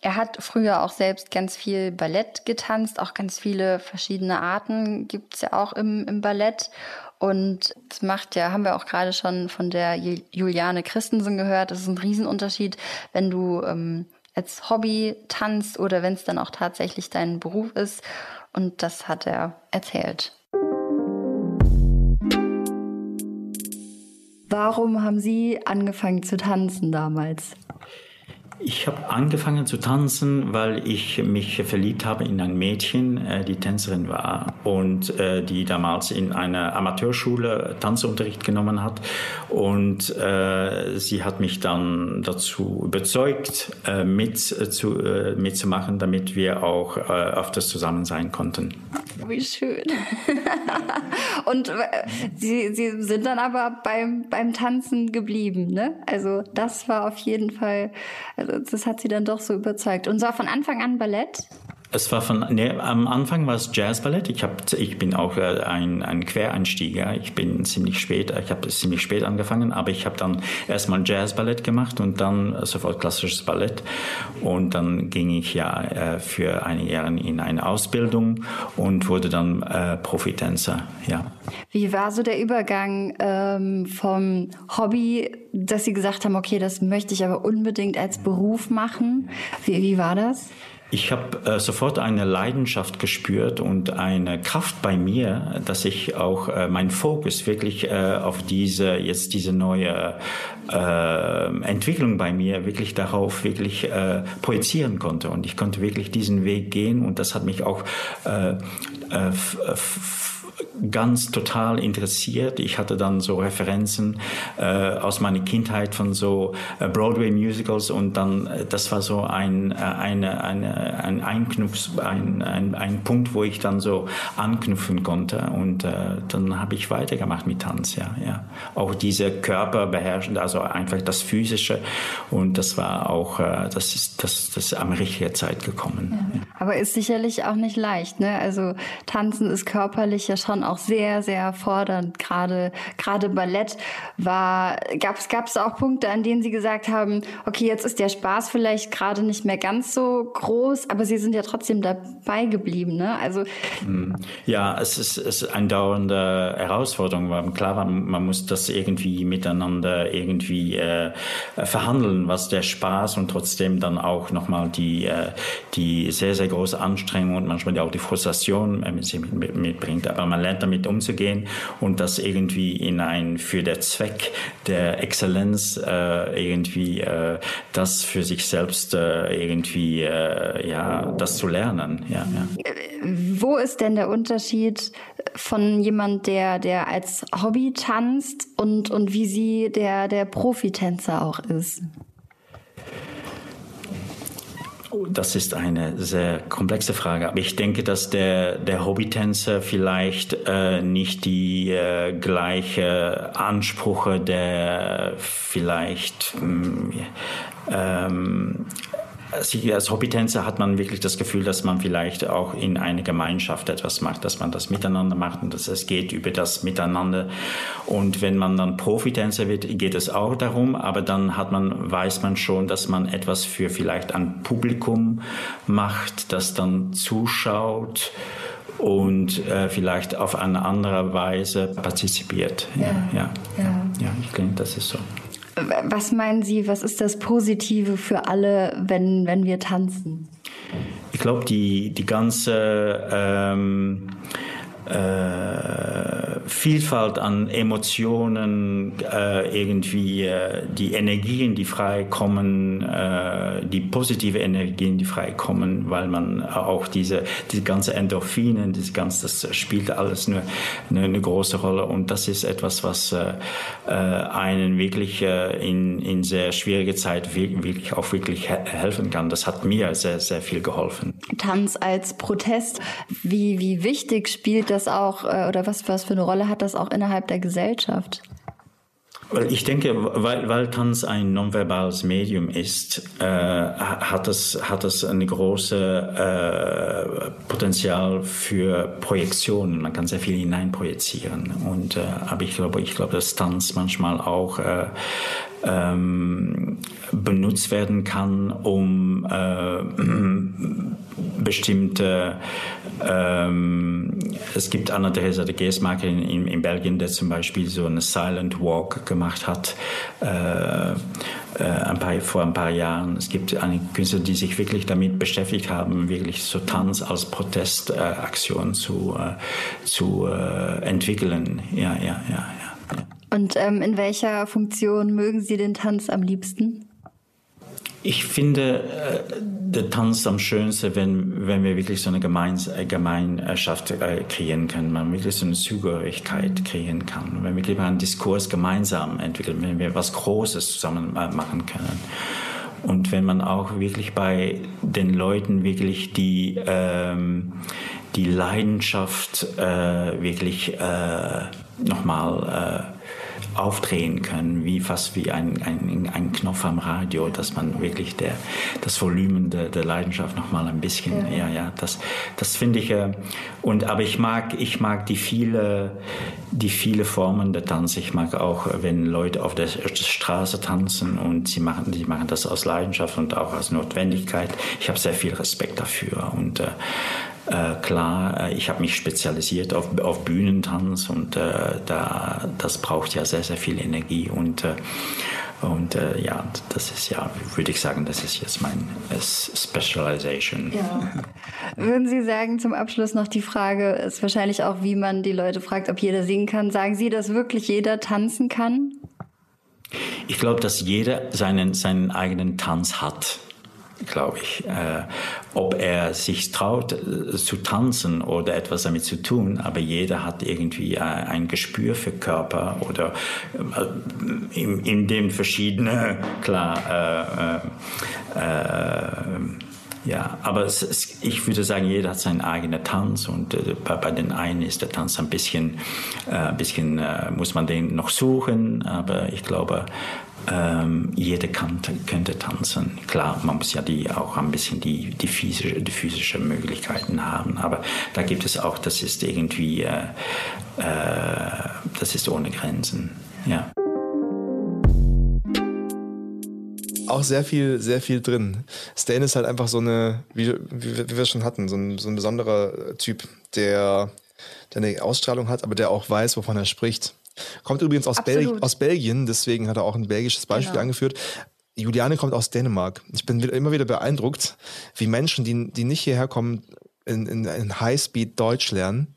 Er hat früher auch selbst ganz viel Ballett getanzt, auch ganz viele verschiedene Arten gibt's ja auch im, im Ballett. Und das macht ja, haben wir auch gerade schon von der Juliane Christensen gehört, das ist ein Riesenunterschied, wenn du ähm, als Hobby tanzt oder wenn es dann auch tatsächlich dein Beruf ist. Und das hat er erzählt. Warum haben Sie angefangen zu tanzen damals? Ich habe angefangen zu tanzen, weil ich mich verliebt habe in ein Mädchen, äh, die Tänzerin war und äh, die damals in einer Amateurschule Tanzunterricht genommen hat. Und äh, sie hat mich dann dazu überzeugt, mit, zu, mitzumachen, damit wir auch öfters zusammen sein konnten. Wie schön. und Sie, Sie sind dann aber beim, beim Tanzen geblieben, ne? Also das war auf jeden Fall das hat sie dann doch so überzeugt. Und zwar von Anfang an Ballett? Es war von, nee, am Anfang war es Jazzballett. Ich, hab, ich bin auch äh, ein, ein Quereinsteiger. Ich bin ziemlich spät, ich habe ziemlich spät angefangen, aber ich habe dann erstmal Jazzballett gemacht und dann sofort klassisches Ballett. Und dann ging ich ja äh, für einige Jahre in eine Ausbildung und wurde dann äh, Profitänzer. Ja. Wie war so der Übergang ähm, vom Hobby, dass Sie gesagt haben, okay, das möchte ich aber unbedingt als Beruf machen? Wie, wie war das? Ich habe äh, sofort eine Leidenschaft gespürt und eine Kraft bei mir, dass ich auch äh, meinen Fokus wirklich äh, auf diese jetzt diese neue äh, Entwicklung bei mir wirklich darauf wirklich äh, projizieren konnte. Und ich konnte wirklich diesen Weg gehen und das hat mich auch äh, äh, ganz total interessiert. Ich hatte dann so Referenzen äh, aus meiner Kindheit von so äh, Broadway-Musicals und dann, äh, das war so ein, äh, eine, eine, ein Einknüpf, ein, ein, ein Punkt, wo ich dann so anknüpfen konnte und äh, dann habe ich weitergemacht mit Tanz, ja, ja. Auch diese Körper beherrschen, also einfach das Physische und das war auch, äh, das ist, das, das ist am richtigen Zeit gekommen. Ja. Aber ist sicherlich auch nicht leicht, ne? Also Tanzen ist körperlich ja schon auch sehr, sehr fordernd. Gerade, gerade Ballett war, gab es auch Punkte, an denen Sie gesagt haben, okay, jetzt ist der Spaß vielleicht gerade nicht mehr ganz so groß, aber Sie sind ja trotzdem dabei geblieben, ne? Also. Hm. Ja, es ist, es ist eine dauernde Herausforderung, klar, man, man muss das irgendwie miteinander irgendwie äh, verhandeln, was der Spaß und trotzdem dann auch nochmal die, äh, die sehr, sehr große Anstrengung und manchmal auch die Frustration äh, mit, mitbringt. Aber man lernt damit umzugehen und das irgendwie in ein für der Zweck der Exzellenz äh, irgendwie äh, das für sich selbst äh, irgendwie äh, ja das zu lernen. Ja, ja. Wo ist denn der Unterschied von jemand, der der als Hobby tanzt und und wie sie der der Profitänzer auch ist? Das ist eine sehr komplexe Frage. Ich denke, dass der, der Hobbytänzer vielleicht äh, nicht die äh, gleiche Ansprüche der vielleicht mm, ähm, als Hobbytänzer hat man wirklich das Gefühl, dass man vielleicht auch in einer Gemeinschaft etwas macht, dass man das miteinander macht und dass es geht über das Miteinander. Und wenn man dann Profitänzer wird, geht es auch darum, aber dann hat man, weiß man schon, dass man etwas für vielleicht ein Publikum macht, das dann zuschaut und äh, vielleicht auf eine andere Weise partizipiert. Ja, ja, ja. ja. ja ich denke, das ist so. Was meinen Sie, was ist das Positive für alle, wenn, wenn wir tanzen? Ich glaube, die, die ganze ähm, äh, Vielfalt an Emotionen, äh, irgendwie äh, die Energien, die freikommen, äh, die positive Energien, die freikommen, weil man auch diese, diese ganze Endorphinen, das ganze, das spielt alles eine, eine, eine große Rolle und das ist etwas, was äh, einen wirklich in, in sehr schwierige Zeit wirklich auch wirklich helfen kann. Das hat mir sehr, sehr viel geholfen. Tanz als Protest, wie, wie wichtig spielt das das auch, äh, oder was, was für eine Rolle hat das auch innerhalb der Gesellschaft? Ich denke, weil, weil Tanz ein nonverbales Medium ist, äh, hat es hat es eine große äh, Potenzial für Projektionen. Man kann sehr viel hineinprojizieren. Und äh, aber ich glaube, ich glaube, dass Tanz manchmal auch äh, ähm, benutzt werden kann, um äh, bestimmte, ähm, es gibt Anna-Theresa de Geesmaker in, in, Belgien, der zum Beispiel so eine Silent Walk gemacht hat, äh, äh, ein paar, vor ein paar Jahren. Es gibt einige Künstler, die sich wirklich damit beschäftigt haben, wirklich so Tanz als Protestaktion zu, äh, zu äh, entwickeln. Ja, ja, ja, ja. Und ähm, in welcher Funktion mögen Sie den Tanz am liebsten? Ich finde äh, der Tanz am schönsten, wenn, wenn wir wirklich so eine Gemeins äh, Gemeinschaft äh, kreieren können, man wirklich so eine Zugehörigkeit kreieren kann, wenn wir wirklich einen Diskurs gemeinsam entwickeln, wenn wir was Großes zusammen äh, machen können. Und wenn man auch wirklich bei den Leuten wirklich die, ähm, die Leidenschaft äh, wirklich äh, nochmal äh, aufdrehen können, wie fast wie ein, ein, ein Knopf am Radio, dass man wirklich der, das Volumen der, der Leidenschaft noch mal ein bisschen, ja, ja, ja das, das finde ich, äh, und, aber ich mag, ich mag die viele, die viele Formen der Tanz. Ich mag auch, wenn Leute auf der Straße tanzen und sie machen, die machen das aus Leidenschaft und auch aus Notwendigkeit. Ich habe sehr viel Respekt dafür und, äh, klar, äh, ich habe mich spezialisiert auf, auf Bühnentanz und äh, da, das braucht ja sehr, sehr viel Energie und äh, und äh, ja, das ist ja, würde ich sagen, das ist jetzt mein Specialization. Ja. Würden Sie sagen, zum Abschluss noch die Frage, ist wahrscheinlich auch, wie man die Leute fragt, ob jeder singen kann. Sagen Sie, dass wirklich jeder tanzen kann? Ich glaube, dass jeder seinen, seinen eigenen Tanz hat glaube ich. Äh, ob er sich traut äh, zu tanzen oder etwas damit zu tun, aber jeder hat irgendwie äh, ein Gespür für Körper oder äh, in, in dem verschiedene, klar, äh, ja, aber es, es, ich würde sagen, jeder hat seinen eigenen Tanz und äh, bei, bei, den einen ist der Tanz ein bisschen, äh, bisschen äh, muss man den noch suchen, aber ich glaube, ähm, jeder kann, könnte tanzen. Klar, man muss ja die, auch ein bisschen die, die, physische, die physische Möglichkeiten haben, aber da gibt es auch, das ist irgendwie, äh, äh, das ist ohne Grenzen. Ja. Auch sehr viel, sehr viel drin. Stan ist halt einfach so eine, wie, wie, wie wir es schon hatten, so ein, so ein besonderer Typ, der, der eine Ausstrahlung hat, aber der auch weiß, wovon er spricht. Kommt übrigens aus, Bel aus Belgien, deswegen hat er auch ein belgisches Beispiel genau. angeführt. Juliane kommt aus Dänemark. Ich bin immer wieder beeindruckt, wie Menschen, die, die nicht hierher kommen, in, in, in Highspeed Deutsch lernen.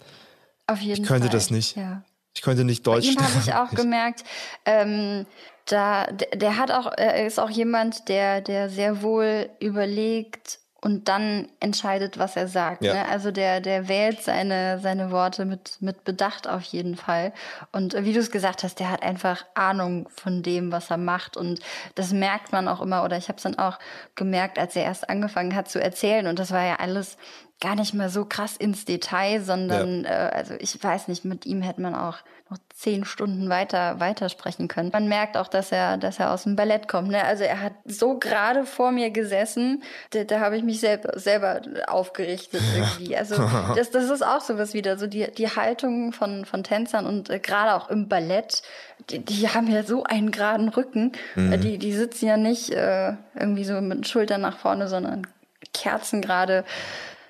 Auf jeden ich könnte Fall. das nicht. Ja. Ich könnte nicht Deutsch lernen. habe ich auch gemerkt, ähm, da, der, der hat auch, ist auch jemand, der, der sehr wohl überlegt, und dann entscheidet, was er sagt. Ja. Ne? Also der, der wählt seine, seine Worte mit, mit Bedacht auf jeden Fall. Und wie du es gesagt hast, der hat einfach Ahnung von dem, was er macht. Und das merkt man auch immer, oder ich habe es dann auch gemerkt, als er erst angefangen hat zu erzählen. Und das war ja alles gar nicht mehr so krass ins Detail, sondern ja. äh, also ich weiß nicht, mit ihm hätte man auch noch zehn Stunden weiter weitersprechen können. Man merkt auch, dass er, dass er aus dem Ballett kommt. Ne? Also er hat so gerade vor mir gesessen, da, da habe ich mich selber, selber aufgerichtet irgendwie. Also das, das ist auch sowas wieder, so die, die Haltung von, von Tänzern und äh, gerade auch im Ballett, die, die haben ja so einen geraden Rücken. Mhm. Die, die sitzen ja nicht äh, irgendwie so mit Schultern nach vorne, sondern Kerzen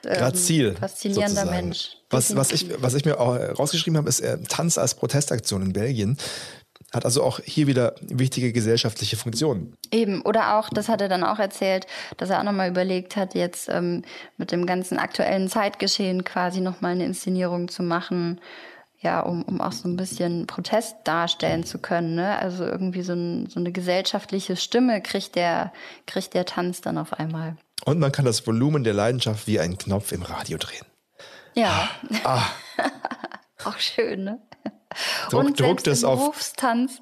gerade ähm, Ziel. Faszinierender sozusagen. Mensch. Was, was, ich, was ich mir auch rausgeschrieben habe, ist äh, Tanz als Protestaktion in Belgien. Hat also auch hier wieder wichtige gesellschaftliche Funktionen. Eben, oder auch, das hat er dann auch erzählt, dass er auch nochmal überlegt hat, jetzt ähm, mit dem ganzen aktuellen Zeitgeschehen quasi nochmal eine Inszenierung zu machen, ja, um, um auch so ein bisschen Protest darstellen zu können. Ne? Also irgendwie so, ein, so eine gesellschaftliche Stimme kriegt der, kriegt der Tanz dann auf einmal. Und man kann das Volumen der Leidenschaft wie einen Knopf im Radio drehen. Ja. Ah. auch schön, ne? Druck, und druckt es im. Berufstanz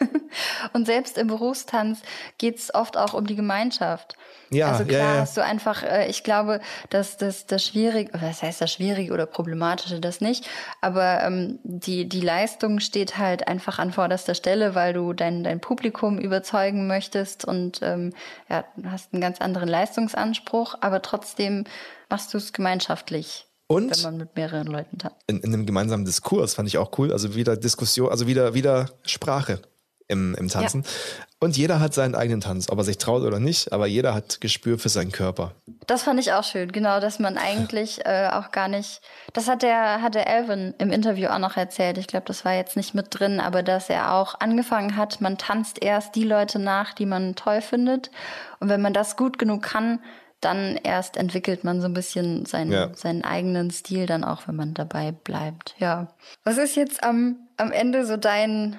Und selbst im Berufstanz geht es oft auch um die Gemeinschaft. Ja, also klar ja, ja. hast du einfach, äh, ich glaube, dass das, das schwierig, was heißt das schwierig oder problematische das nicht, aber ähm, die, die Leistung steht halt einfach an vorderster Stelle, weil du dein, dein Publikum überzeugen möchtest und ähm, ja, hast einen ganz anderen Leistungsanspruch, aber trotzdem machst du es gemeinschaftlich. Und? Wenn man mit mehreren Leuten tanzt. In, in einem gemeinsamen Diskurs fand ich auch cool. Also wieder Diskussion, also wieder, wieder Sprache im, im Tanzen. Ja. Und jeder hat seinen eigenen Tanz, ob er sich traut oder nicht, aber jeder hat Gespür für seinen Körper. Das fand ich auch schön, genau, dass man eigentlich äh, auch gar nicht. Das hat der, hat der Elvin im Interview auch noch erzählt. Ich glaube, das war jetzt nicht mit drin, aber dass er auch angefangen hat, man tanzt erst die Leute nach, die man toll findet. Und wenn man das gut genug kann, dann erst entwickelt man so ein bisschen seinen, ja. seinen eigenen Stil, dann auch, wenn man dabei bleibt. Ja. Was ist jetzt am, am Ende so dein,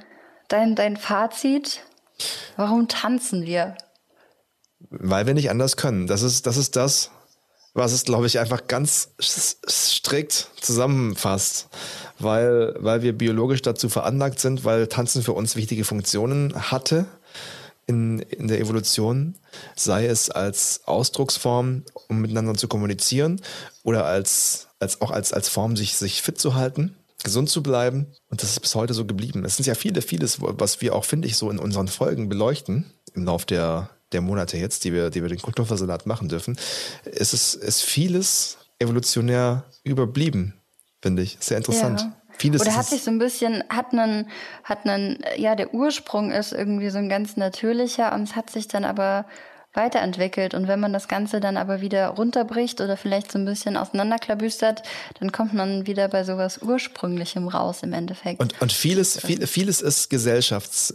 dein, dein Fazit? Warum tanzen wir? Weil wir nicht anders können. Das ist, das ist das, was es, glaube ich, einfach ganz strikt zusammenfasst. Weil, weil wir biologisch dazu veranlagt sind, weil Tanzen für uns wichtige Funktionen hatte in, in der Evolution, sei es als Ausdrucksform, um miteinander zu kommunizieren oder als, als auch als, als Form, sich, sich fit zu halten, gesund zu bleiben. Und das ist bis heute so geblieben. Es sind ja viele, vieles, was wir auch, finde ich, so in unseren Folgen beleuchten im Lauf der, der Monate jetzt, die wir, die wir den Kulturversalat machen dürfen. Es ist, ist vieles evolutionär überblieben, finde ich. Sehr interessant. Ja. Vieles Oder hat sich so ein bisschen, hat einen, hat einen, ja, der Ursprung ist irgendwie so ein ganz natürlicher und es hat sich dann aber weiterentwickelt. Und wenn man das Ganze dann aber wieder runterbricht oder vielleicht so ein bisschen auseinanderklabüstert, dann kommt man wieder bei sowas Ursprünglichem raus im Endeffekt. Und, und vieles, viel, vieles ist gesellschafts,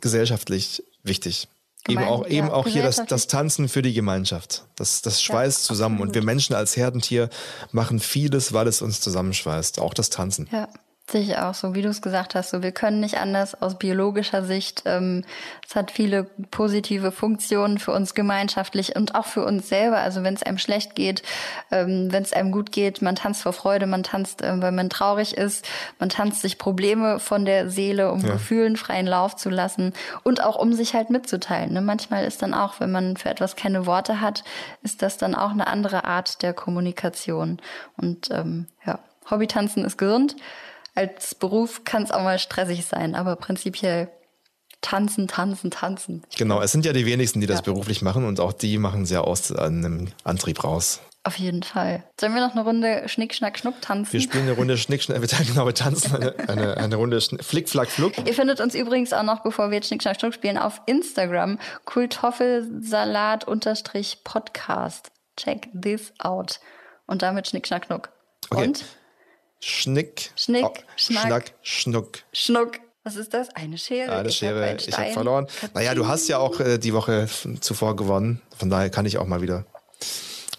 gesellschaftlich wichtig. Eben auch, eben auch hier das, das Tanzen für die Gemeinschaft. Das, das schweißt ja, zusammen. Und wir Menschen als Herdentier machen vieles, weil es uns zusammenschweißt. Auch das Tanzen. Ja. Sehe ich auch so, wie du es gesagt hast. So, wir können nicht anders aus biologischer Sicht. Ähm, es hat viele positive Funktionen für uns gemeinschaftlich und auch für uns selber. Also wenn es einem schlecht geht, ähm, wenn es einem gut geht, man tanzt vor Freude, man tanzt, äh, weil man traurig ist, man tanzt sich Probleme von der Seele, um ja. Gefühlen freien Lauf zu lassen und auch um sich halt mitzuteilen. Ne? Manchmal ist dann auch, wenn man für etwas keine Worte hat, ist das dann auch eine andere Art der Kommunikation. Und ähm, ja, Hobbytanzen ist gesund als Beruf kann es auch mal stressig sein, aber prinzipiell tanzen, tanzen, tanzen. Genau, es sind ja die wenigsten, die das ja. beruflich machen und auch die machen es ja aus einem Antrieb raus. Auf jeden Fall. Sollen wir noch eine Runde Schnick, Schnack, Schnuck tanzen? Wir spielen eine Runde Schnick, Schnack, wir, genau, wir tanzen eine, eine, eine Runde Flick, Flack, Fluck. Ihr findet uns übrigens auch noch, bevor wir jetzt Schnick, Schnack, Schnuck spielen, auf Instagram Kultoffelsalat-Podcast. Check this out. Und damit Schnick, Schnack, Schnuck. Okay. Und? Schnick, Schnick, oh, Schnack, Schnack, Schnuck. Schnuck. Was ist das? Eine Schere? Eine Schere. Ich habe hab verloren. Naja, du hast ja auch äh, die Woche zuvor gewonnen. Von daher kann ich auch mal wieder.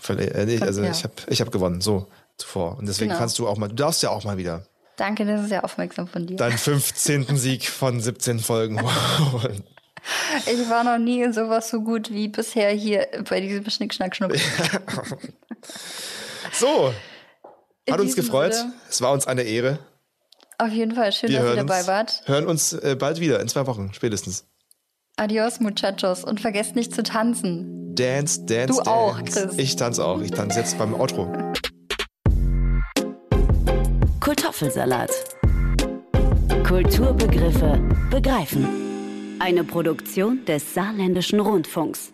Äh, also ja. ich habe ich hab gewonnen, so zuvor. Und deswegen genau. kannst du auch mal, du darfst ja auch mal wieder. Danke, das ist sehr aufmerksam von dir. Deinen 15. Sieg von 17 Folgen holen. Ich war noch nie in sowas so gut wie bisher hier bei diesem Schnick, Schnack, Schnuck. so, hat uns gefreut. Sinne. Es war uns eine Ehre. Auf jeden Fall. Schön, Wir dass ihr dabei wart. Hören uns äh, bald wieder, in zwei Wochen spätestens. Adios, Muchachos. Und vergesst nicht zu tanzen. Dance, dance, du dance. auch, Chris. Ich tanze auch. Ich tanze jetzt beim Outro. Kartoffelsalat. Kulturbegriffe begreifen. Eine Produktion des Saarländischen Rundfunks.